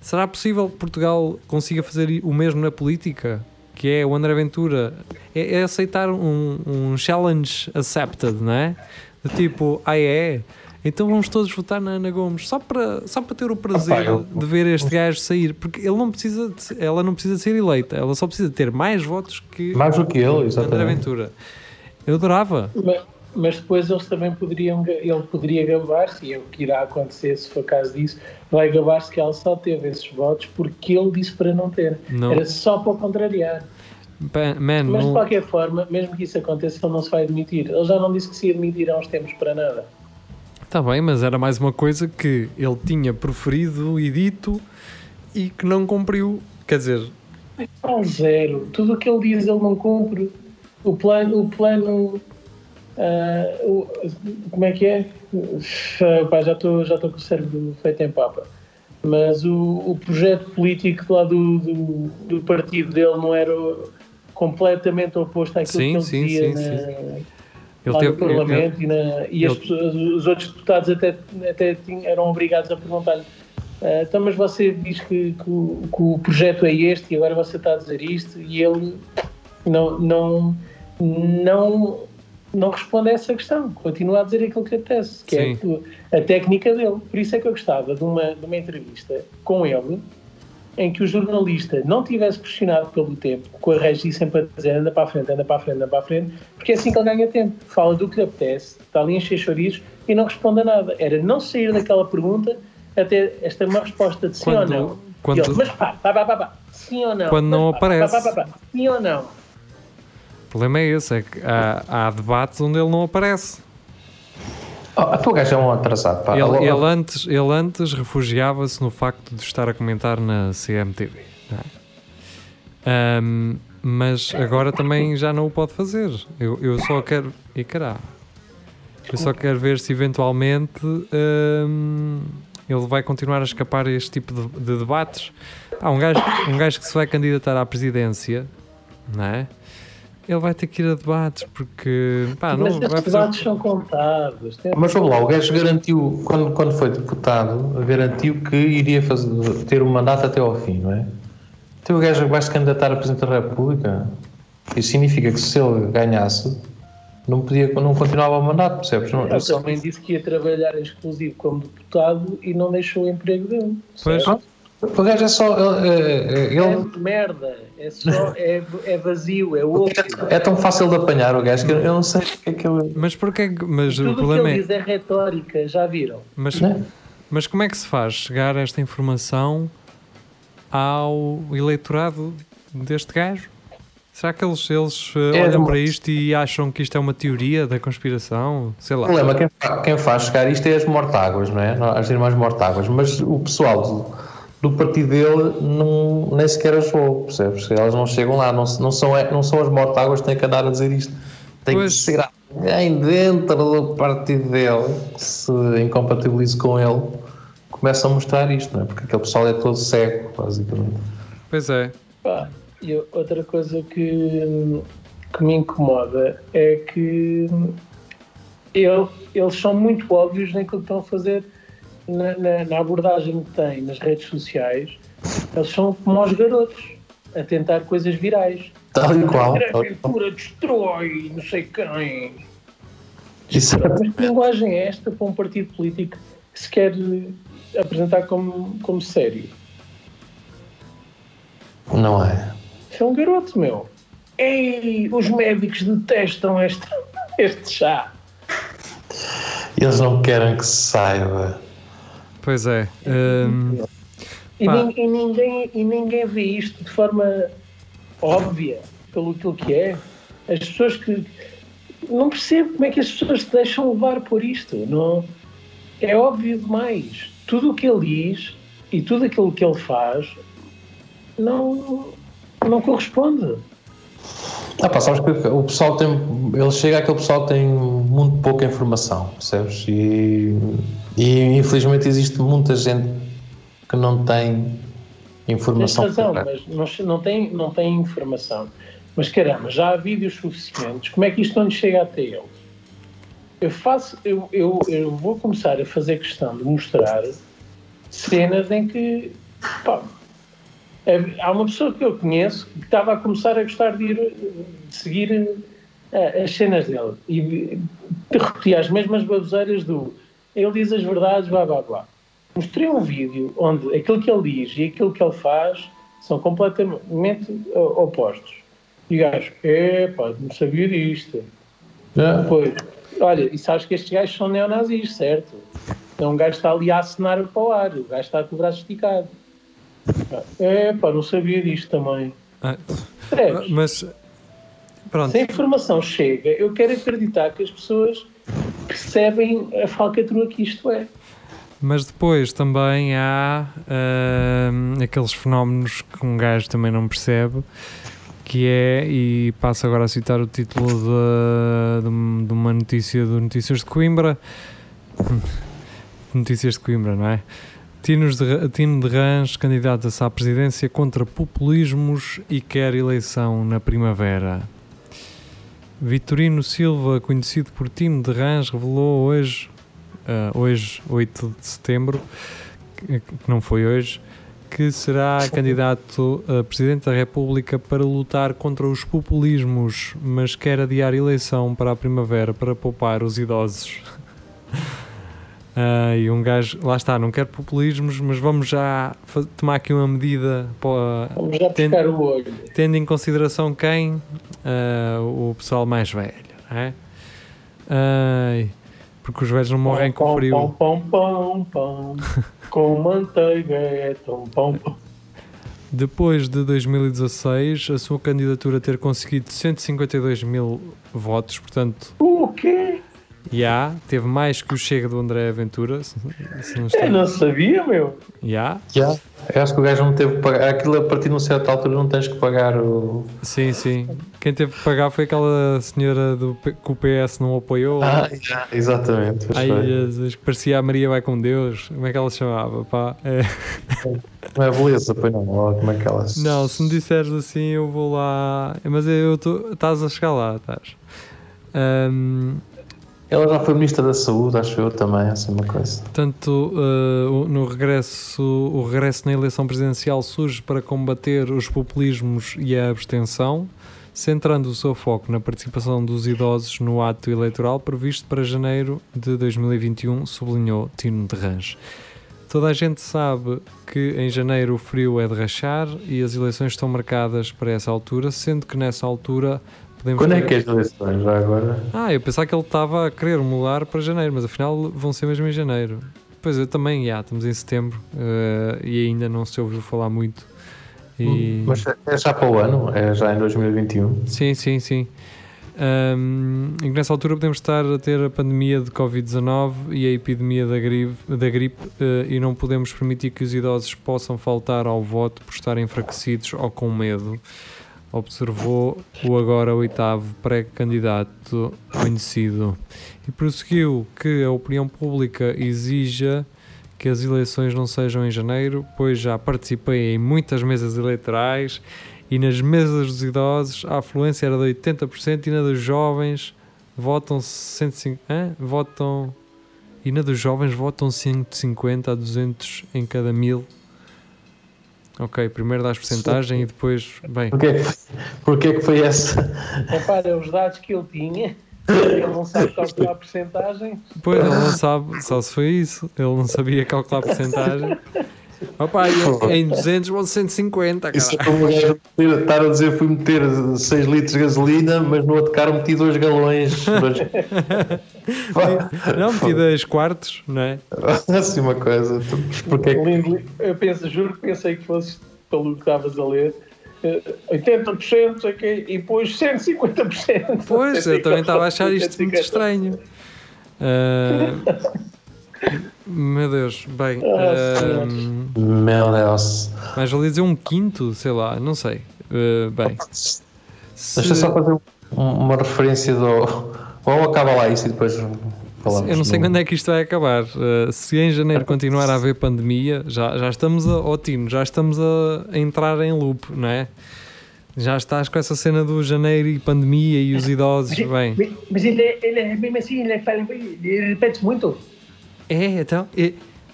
será possível que Portugal consiga fazer o mesmo na política? Que é o André Ventura. É, é aceitar um, um challenge accepted, não é? De tipo, ah é? Então vamos todos votar na Ana Gomes só para, só para ter o prazer eu- de ver este gajo sair, porque ele não precisa de ela não precisa de ser eleita, ela só precisa ter mais votos que Mais do que ele, André exatamente. Ventura. Eu adorava. Mas, mas depois eles também poderiam, ele poderia gabar-se, e é o que irá acontecer se for caso disso, vai gabar-se que ela só teve esses votos porque ele disse para não ter. Não. Era só para contrariar. Man, Mas de não- qualquer forma, mesmo que isso aconteça, ele não se vai admitir. Ele já não disse que se ia admitir há uns tempos para nada. Está bem, mas era mais uma coisa que ele tinha proferido e dito e que não cumpriu. Quer dizer, Ao zero. Tudo o que ele diz ele não cumpre. O plano. O plano o- como é que é? Ah, pá, já estou já com o cérebro feito em papa. Mas o, o projeto político lá do, do, do partido dele não era completamente oposto àquilo Sim, que ele sim, dizia sim, na, ele lá teve. no Parlamento e, na- e ele- pessoas- os outros deputados até, até tinham- eram obrigados a perguntar-lhe "Ah, então mas você diz que, que o, que o projeto é este e agora você está a dizer isto e ele não, não, não, não responde a essa questão, continua a dizer aquilo que apetece, que é Sim. a técnica dele. Por isso é que eu gostava de uma, de uma entrevista com ele em que o jornalista não tivesse pressionado pelo tempo, com a Regi sempre a dizer anda para a frente, anda para a frente, anda para a frente, porque é assim que ele ganha tempo. Fala do que lhe apetece, está ali encher chorizos e não responde a nada. Era não sair daquela pergunta até esta uma resposta de sim Quando- ou não. quando- ele, mas pá, pá, pá, pá, pá, sim ou não. Quando Mas não pá, pá, aparece. pá, pá, pá, sim ou não. O problema é esse, é que há, há debates onde ele não aparece. Oh, a tua gaja é um atrasado, pá. Ele, ele antes, ele antes refugiava-se no facto de estar a comentar na CMTV. é? Ahm, mas agora também já não o pode fazer. Eu, eu só quero. E caralho. Eu só quero ver se eventualmente ele vai continuar a escapar a este tipo de, de debates. Há um gajo, um gajo que se vai candidatar à presidência, não é? Ele vai ter que ir a debates porque pá, não Mas vai estes fazer. debates são contados. Tem- Mas vamos lá, o gajo garantiu, quando, quando foi deputado, garantiu que iria fazer, ter um mandato até ao fim, não é? Então o gajo vai se candidatar a Presidente da República. Isso significa que se ele ganhasse, não, podia, não continuava o mandato, percebes? Não, Ele também disse que ia trabalhar em exclusivo como deputado e não deixou o emprego dele. Pois. certo? O gajo é só. Ele, é- É ele- merda, é só, [LAUGHS] é, é vazio, é oco. é tão fácil de apanhar o gajo que eu eu não sei o que é que ele. Mas porquê? que- Mas o Tudo o que problema ele é. diz é retórica, já viram? Mas, Né? mas como é que se faz chegar esta informação ao eleitorado deste gajo? Será que eles, eles eh, É olham para isto e acham que isto é uma teoria da conspiração? Sei O lá. problema, quem, fa- quem faz chegar isto é as mortáguas, não é? As irmãs mortáguas. Mas o pessoal do, do partido dele não, nem sequer achou, percebes? Elas não chegam lá, não, não, são, não são as mortáguas que têm que andar a dizer isto. Tem Pois. que ser alguém dentro do partido dele que se incompatibilize com ele, começa a mostrar isto, não é? Porque aquele pessoal é todo cego, basicamente. Pois é. Pá, e outra coisa que, que me incomoda é que ele- eles são muito óbvios naquilo que estão a fazer na, na- na abordagem que têm nas redes sociais. Eles são como os garotos, a tentar coisas virais. Tal e qual. A tal e qual. cultura destrói, não sei quem. Isso é- Mas que linguagem é esta para um partido político que se quer apresentar como, como sério? Não é. Isso é um garoto, meu. Ei, os médicos detestam este, [LAUGHS] este chá. Eles não querem que se saiba. Pois é. Hum, E, nin- e ninguém, e ninguém vê isto de forma óbvia, pelo aquilo que é. As pessoas que. Não percebo como é que as pessoas se deixam levar por isto. Não, é óbvio demais. Tudo o que ele diz e tudo aquilo que ele faz não, não corresponde. Ah, pá, sabes que o pessoal tem. Ele chega àquele pessoal que tem muito pouca informação, percebes? E, e infelizmente existe muita gente que não tem Tens informação. razão, correta. mas não, não, tem, não tem informação. Mas caramba, já há vídeos suficientes, como é que isto não chega até eles? Eu faço, eu, eu, eu vou começar a fazer questão de mostrar cenas em que pá, é- há uma pessoa que eu conheço que estava a começar a gostar de ir de seguir eh, as cenas dele e de repetir as mesmas baboseiras do ele diz as verdades, blá blá blá. Mostrei um vídeo onde aquilo que ele diz e aquilo que ele faz são completamente eh, opostos. E o gajo, epá, não sabia disto. Pois, olha, e sabes que estes gajos são neonazis, certo? Então um gajo está ali a acenar para o ar, o gajo está com o braço esticado. É, pá, não sabia disto também. Ah, mas pronto, Se a informação chega, eu quero acreditar que as pessoas percebem a falcatrua que isto é. mas depois também há ahm, aqueles fenómenos que um gajo também não percebe, que é, e passo agora a citar o título de, de- de uma notícia do Notícias de Coimbra. [LAUGHS] Notícias de Coimbra, não é? Tinos de, Tino de Rãs candidata-se à presidência contra populismos e quer eleição na primavera. Vitorino Silva, conhecido por Tino de Rãs, revelou hoje, ah, hoje 8 de setembro, que que não foi hoje, que será candidato a Presidente da República para lutar contra os populismos, mas quer adiar eleição para a primavera para poupar os idosos. [LAUGHS] Ah, e um gajo, lá está, não quer populismos, mas vamos já tomar aqui uma medida para, Vamos já pescar o olho. tendo em consideração quem? Ah, o pessoal mais velho, não é? Ai, porque os velhos não morrem com Pão, frio. Pão, pão, pão, pão, com manteiga é tão pão, pão. Depois de 2016, a sua candidatura ter conseguido 152 mil votos, portanto, O quê? Já teve mais que o Chega do André Aventura, se, se não está. Eu não sabia, meu. Já? Já. Eu acho que o gajo não teve que pagar. Aquilo a partir de uma certa altura não tens que pagar o. Sim, sim. Quem teve que pagar foi aquela senhora do, P- que o PS não apoiou. Ah, já, exatamente. foi. Jesus, que parecia a Maria vai com Deus. Como é que ela se chamava? Pá? É. Não é beleza, pois não. Como é que elas. Não, se me disseres assim, eu vou lá. Mas eu tô- estás a chegar lá, estás. Ahm, Ela já foi ministra da Saúde, acho eu também, assim uma coisa. Portanto, uh, no regresso, o regresso na eleição presidencial surge para combater os populismos e a abstenção, centrando o seu foco na participação dos idosos no ato eleitoral previsto para janeiro de 2021, sublinhou Tino de Rãs. Toda a gente sabe que em janeiro o frio é de rachar e as eleições estão marcadas para essa altura, sendo que nessa altura podemos Quando é que é as eleições já agora? ah, eu pensava que ele estava a querer mudar para janeiro, mas afinal vão ser mesmo em janeiro. Pois eu também, já, estamos em setembro eh, e ainda não se ouviu falar muito. E... Mas é já para o ano? É já em 2021? Sim, sim, sim. Ahm, e que nessa altura podemos estar a ter a pandemia de Covid-19 e a epidemia da gripe, da gripe eh, e não podemos permitir que os idosos possam faltar ao voto por estarem enfraquecidos ou com medo. Observou o agora oitavo pré-candidato conhecido e prosseguiu que a opinião pública exija que as eleições não sejam em janeiro, pois já participei em muitas mesas eleitorais e nas mesas dos idosos a afluência era de 80% e na dos jovens votam 150, hã? votam e na dos jovens votam 150 a 200 em cada mil. Ok, primeiro dá a porcentagem e depois, bem, Porquê, que foi- porquê que foi essa? Repara, os dados que ele tinha, ele não sabe calcular a porcentagem. depois ele não sabe, só se foi isso, ele não sabia calcular porcentagem. [LAUGHS] Opa, em 200 vão 150, Isso é cara. como estar a dizer fui meter 6 litros de gasolina, mas no outro carro meti 2 galões. Dois... [LAUGHS] Não, meti 10 quartos, não é? [LAUGHS] assim uma coisa. Tu- mas Porquê que Lindo. Eu penso, juro que pensei que fosse pelo que estavas a ler. eh, 80% sei quê, e depois 150%. Pois, eu também estava a achar isto muito 150. estranho. Ah, [LAUGHS] meu Deus, bem. Ah, ah, Meu Deus. mais valia dizer um quinto, sei lá, não sei. Ah, bem, Se- Deixa só fazer um- uma referência do. Ou acaba lá isso e depois falamos. Eu não sei no- quando é que isto vai acabar. Uh, se em janeiro continuar a haver pandemia, já, já estamos a. Ó já estamos a, a entrar em loop, não é? Já estás com essa cena do janeiro e pandemia e os idosos. Bem, Mas- Mas ele, é- ele é mesmo assim, ele, fala, ele repete muito. é, então.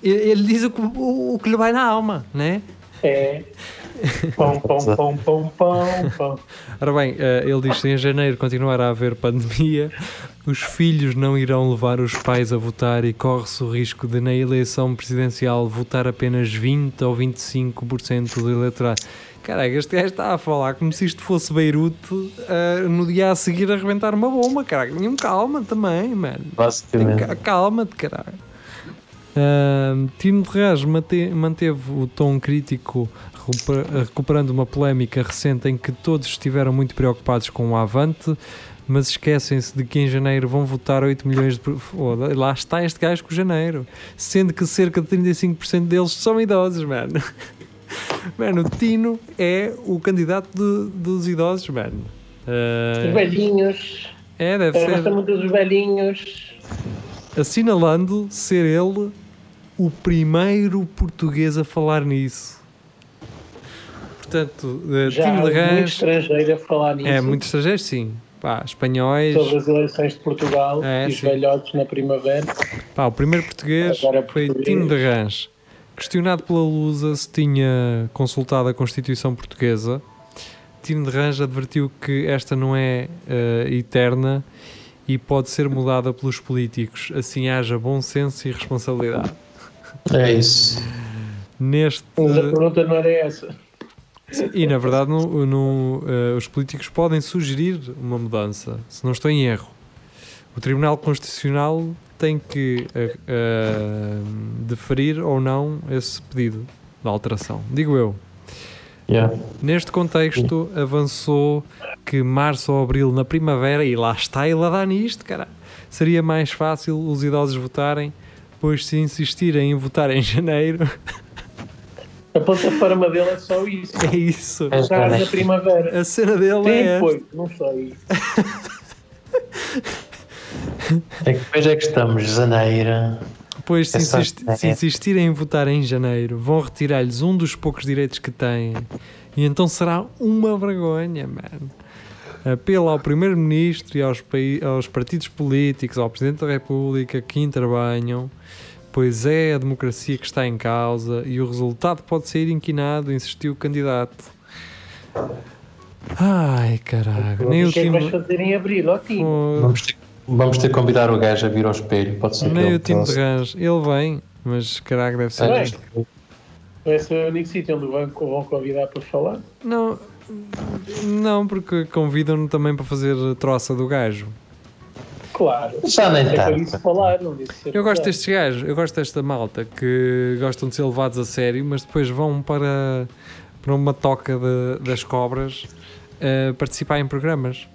Ele diz o que, o, o que lhe vai na alma, né? É. Pão, pão, [LAUGHS] pão, pão, pão, pão. Ora bem, eh, ele diz que se em janeiro continuar a haver pandemia, os filhos não irão levar os pais a votar e corre-se o risco de, na eleição presidencial, votar apenas 20 ou 25% do eleitorado. Caraca, este gajo está a falar como se isto fosse Beirute eh, no dia a seguir a arrebentar uma bomba, caraca. Nenhum calma também, mano. Basicamente. ca- Calma-te, caralho. Ahm, Tino de Reis mante- manteve o tom crítico, recuper- recuperando uma polémica recente em que todos estiveram muito preocupados com o Avante, mas esquecem-se de que em janeiro vão votar 8 milhões de. Foda, lá está este gajo com janeiro, sendo que cerca de 35% deles são idosos, mano. [LAUGHS] Mano, o Tino é o candidato de- dos idosos, mano. Ah, Os velhinhos. é, deve ser gosta muito dos velhinhos. assinalando ser ele o primeiro português a falar nisso. Portanto, Já Tino de muito Rãs estrangeiro a falar nisso. é muito estrangeiro, sim. Pá, espanhóis. Sobre as eleições de Portugal É, e os sim. velhotes na primavera. Pá, o primeiro português Agora foi português. Tino de Rãs. Questionado pela Lusa se tinha consultado a Constituição Portuguesa, Tino de Rãs advertiu que esta não é eh, eterna e pode ser mudada pelos políticos, assim haja bom senso e responsabilidade. É isso. Neste, Mas a pergunta não era essa. E na verdade no, no, eh, os políticos podem sugerir uma mudança, se não estou em erro. O Tribunal Constitucional tem que eh, eh, deferir ou não esse pedido de alteração. Digo eu. Yeah. Neste contexto, avançou que março ou abril na primavera, e lá está ele a dar nisto, cara, seria mais fácil os idosos votarem, pois se insistirem em votar em janeiro, A plataforma dele é só isso. é isso. É Estar na primavera. A cena dele é. foi, não sei. É que depois é que estamos, janeiro. Pois, se, É só- insist- se insistirem em votar em janeiro, vão retirar-lhes um dos poucos direitos que têm. E então será uma vergonha, mano. Apelo ao Primeiro-Ministro e aos, aos partidos políticos, ao Presidente da República que intervenham, pois é a democracia que está em causa e o resultado pode ser inquinado, insistiu o candidato. Ai, caralho. Nem o que é que vais time. fazer em abril? Ó, Tino. Pô, Vamos ter, vamos ter que convidar o gajo a vir ao espelho. Pode ser Nem o time de Rãs. Ele vem, mas caralho, deve ser. Bem. Esse é o único sítio onde vão, vão convidar para falar. Não, não, porque convidam-no também para fazer troça do gajo. Claro. Já nem É para tanto. isso falar, não disse ser Eu gosto destes gajos, eu gosto desta malta que gostam de ser levados a sério, mas depois vão para, para uma toca de- das cobras eh, participar em programas.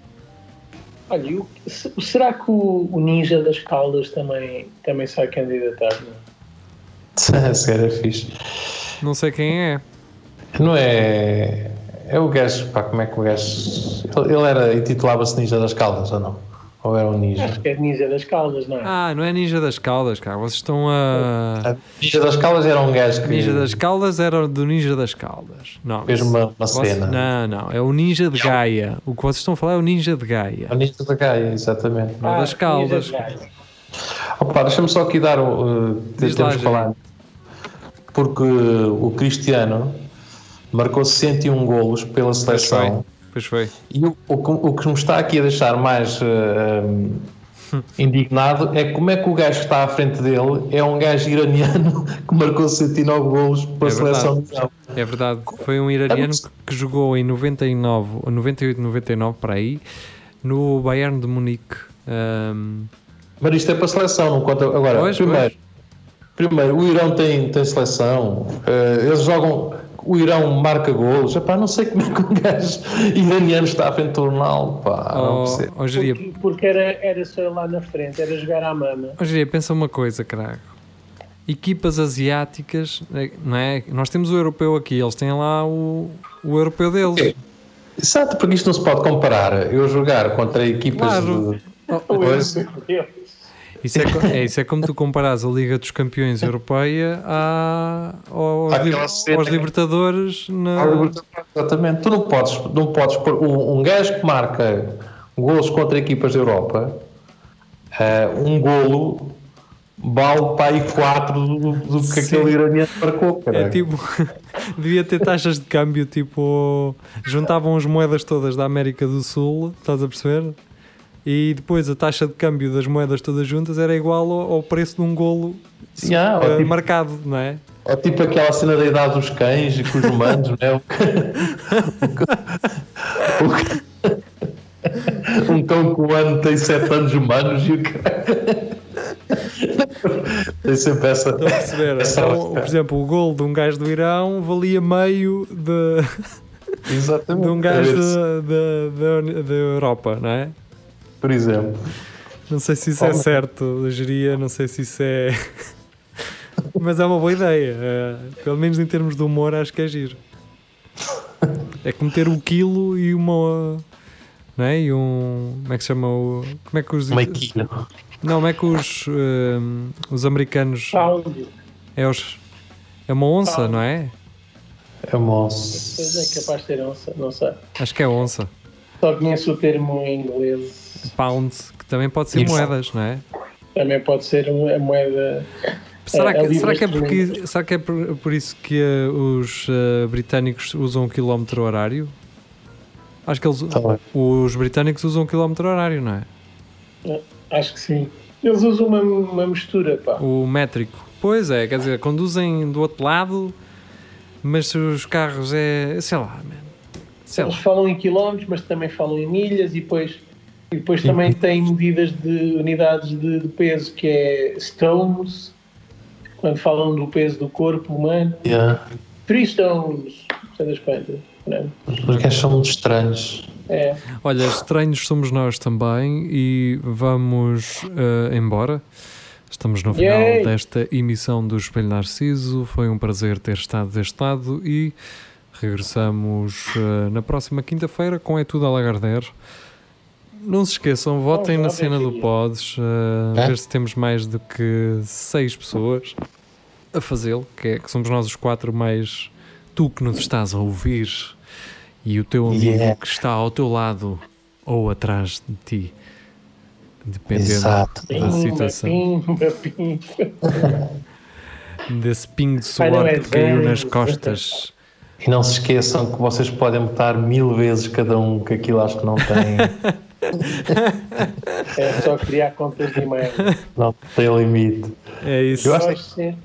Olha, e o- se- será que o, o Ninja das Caldas também, também sai candidatar? Não? Esse cara é fixe. Não sei quem é. Não é. É o gajo, pá, como é que o gajo. Ele ele era. intitulava-se Ninja das Caldas ou não? Ou era um ninja? Acho que é Ninja das Caldas, não é? Ah, não é Ninja das Caldas, cara. Vocês estão a. Ninja das Caldas era um gajo que Ninja das Caldas era do Ninja das Caldas. Não, fez uma, uma vocês- cena. Não, não. É o Ninja de Gaia. O que vocês estão a falar é o Ninja de Gaia. O Ninja da Gaia, exatamente. não das Caldas. Ninja das Caldas. Opa, deixa-me só aqui dar o. Uh, Diz temos lá, que falar. Porque o Cristiano marcou 101 golos pela seleção. Pois foi. E o, o, que- o que me está aqui a deixar mais um, indignado é como é que o gajo que está à frente dele é um gajo iraniano [LAUGHS] que marcou 109 golos pela É seleção verdade. mundial. É verdade. Foi um iraniano que- jogou em 99, ou 98, 99 para aí, no Bayern de Munique. Ahm, Mas isto é para a seleção, não conta. Agora, Pois, primeiro, primeiro, o Irão tem, tem seleção, eh, eles jogam. O Irão marca golos. Epá, não sei como é que um gajo iraniano está à frente do Ronaldo. Pá, percebo. ó, Jeria, Porque, porque era, era só lá na frente, era jogar à mama. ó, Jeria, pensa uma coisa, caraca. Equipas asiáticas, eh, não é? Nós temos o europeu aqui, eles têm lá o, o europeu deles. Ok. Exato, porque isto não se pode comparar. Eu jogar contra equipas Claro. de. Oh, Pois. [LAUGHS] Isso é, [LAUGHS] é, isso é como tu comparas a Liga dos Campeões Europeia à, aos, li- aos Libertadores na, Exatamente. Tu não podes, não podes pôr um, um gajo que marca golos contra equipas da Europa, eh, um golo vale para aí 4 do, do que Sim. aquele iraniano marcou. É caralho. tipo, [LAUGHS] devia ter taxas de câmbio, tipo, juntavam as moedas todas da América do Sul, estás a perceber? E depois a taxa de câmbio das moedas todas juntas era igual ao, ao preço de um golo Yeah, ou eh, tipo- marcado, não é? Ou tipo aquela cena da idade dos cães e com os humanos, não é? Um cão que o ano tem 7 anos humanos e o cara. Tem sempre essa. Estão a perceber? essa Então, por exemplo, o gol de um gajo do Irão valia meio de, Exatamente. [LAUGHS] de um gajo da, da, da, da Europa, não é? Por exemplo. Não sei se isso é certo, geria, não sei se isso é. [LAUGHS] Mas é uma boa ideia. eh, pelo menos em termos de humor, acho que é giro. É como ter o quilo e uma. Não é? E um. Como é que se chama o. Como é que os. Meio quilo. Não, como é que os. eh, os americanos. É, os, é uma onça, não é? É uma. pois é capaz de ter onça, não sei. Acho que é onça. Só conheço o termo em inglês. Pound, que também pode ser Isso. moedas, não é? Também pode ser uma- a moeda. Será É, que, será que é, porque, será que é por, por isso que eh, os eh, britânicos usam o quilómetro horário? Acho que eles, Tá os britânicos usam o quilómetro horário, não é? Acho que sim. Eles usam uma, uma mistura, pá. O métrico. Pois é, quer dizer, conduzem do outro lado, mas se os carros é. sei lá, man. Sei Eles lá. falam em quilómetros, mas também falam em milhas e depois, e depois também têm medidas de unidades de, de peso que é stones, quando falam do peso do corpo humano. Yeah. Three stones, das quantas. não é? Os gajos são muito estranhos. É. Olha, estranhos somos nós também e vamos eh, embora. Estamos no final Yay! desta emissão do Espelho Narciso. Foi um prazer ter estado deste lado e regressamos eh, na próxima quinta-feira com É Tudo a Lagarder. Não se esqueçam, votem na cena do. Pods, eh, É? ver se temos mais do que seis pessoas a fazê-lo, que, é, que somos nós os quatro mais tu que nos estás a ouvir e o teu amigo Yeah. que está ao teu lado ou atrás de ti, dependendo Exato. da Pimba, situação. pimba, pimba. [LAUGHS] Desse pingo de suor é que caiu nas costas. E não se esqueçam que vocês podem botar mil vezes cada um, que aquilo acho que não tem, [LAUGHS] É só criar contas de e-mail. não tem limite. É isso. Eu acho Jorge.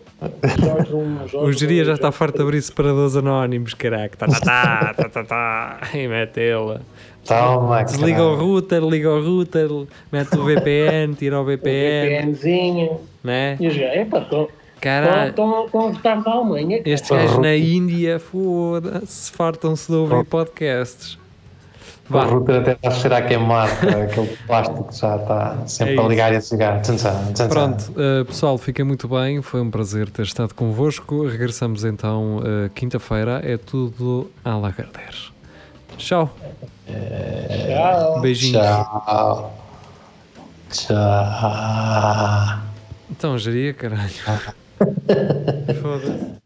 Jorge um, O geria já está farto de abrir separadores anónimos, caraca. Tá, tá, tá, tá, tá, tá, e metê-la. Toma, Desliga o router, liga o router, mete o VPN, tira o O VPN, VPNzinho. né? E os gajos, epá, estão Caralho. estão a votar da Alemanha. Estes gajos na Índia, foda-se, fartam-se de ouvir podcasts. O router até está a cheirar a queimar, aquele plástico que já está sempre É a ligar e a tchan. pronto, uh, pessoal, fiquem muito bem. Foi um prazer ter estado convosco. Regressamos então uh, quinta-feira. É tudo a lagarder. Tchau, Tchau. beijinhos. Tchau. Tchau. Então, geria, caralho. [LAUGHS] Foda-se.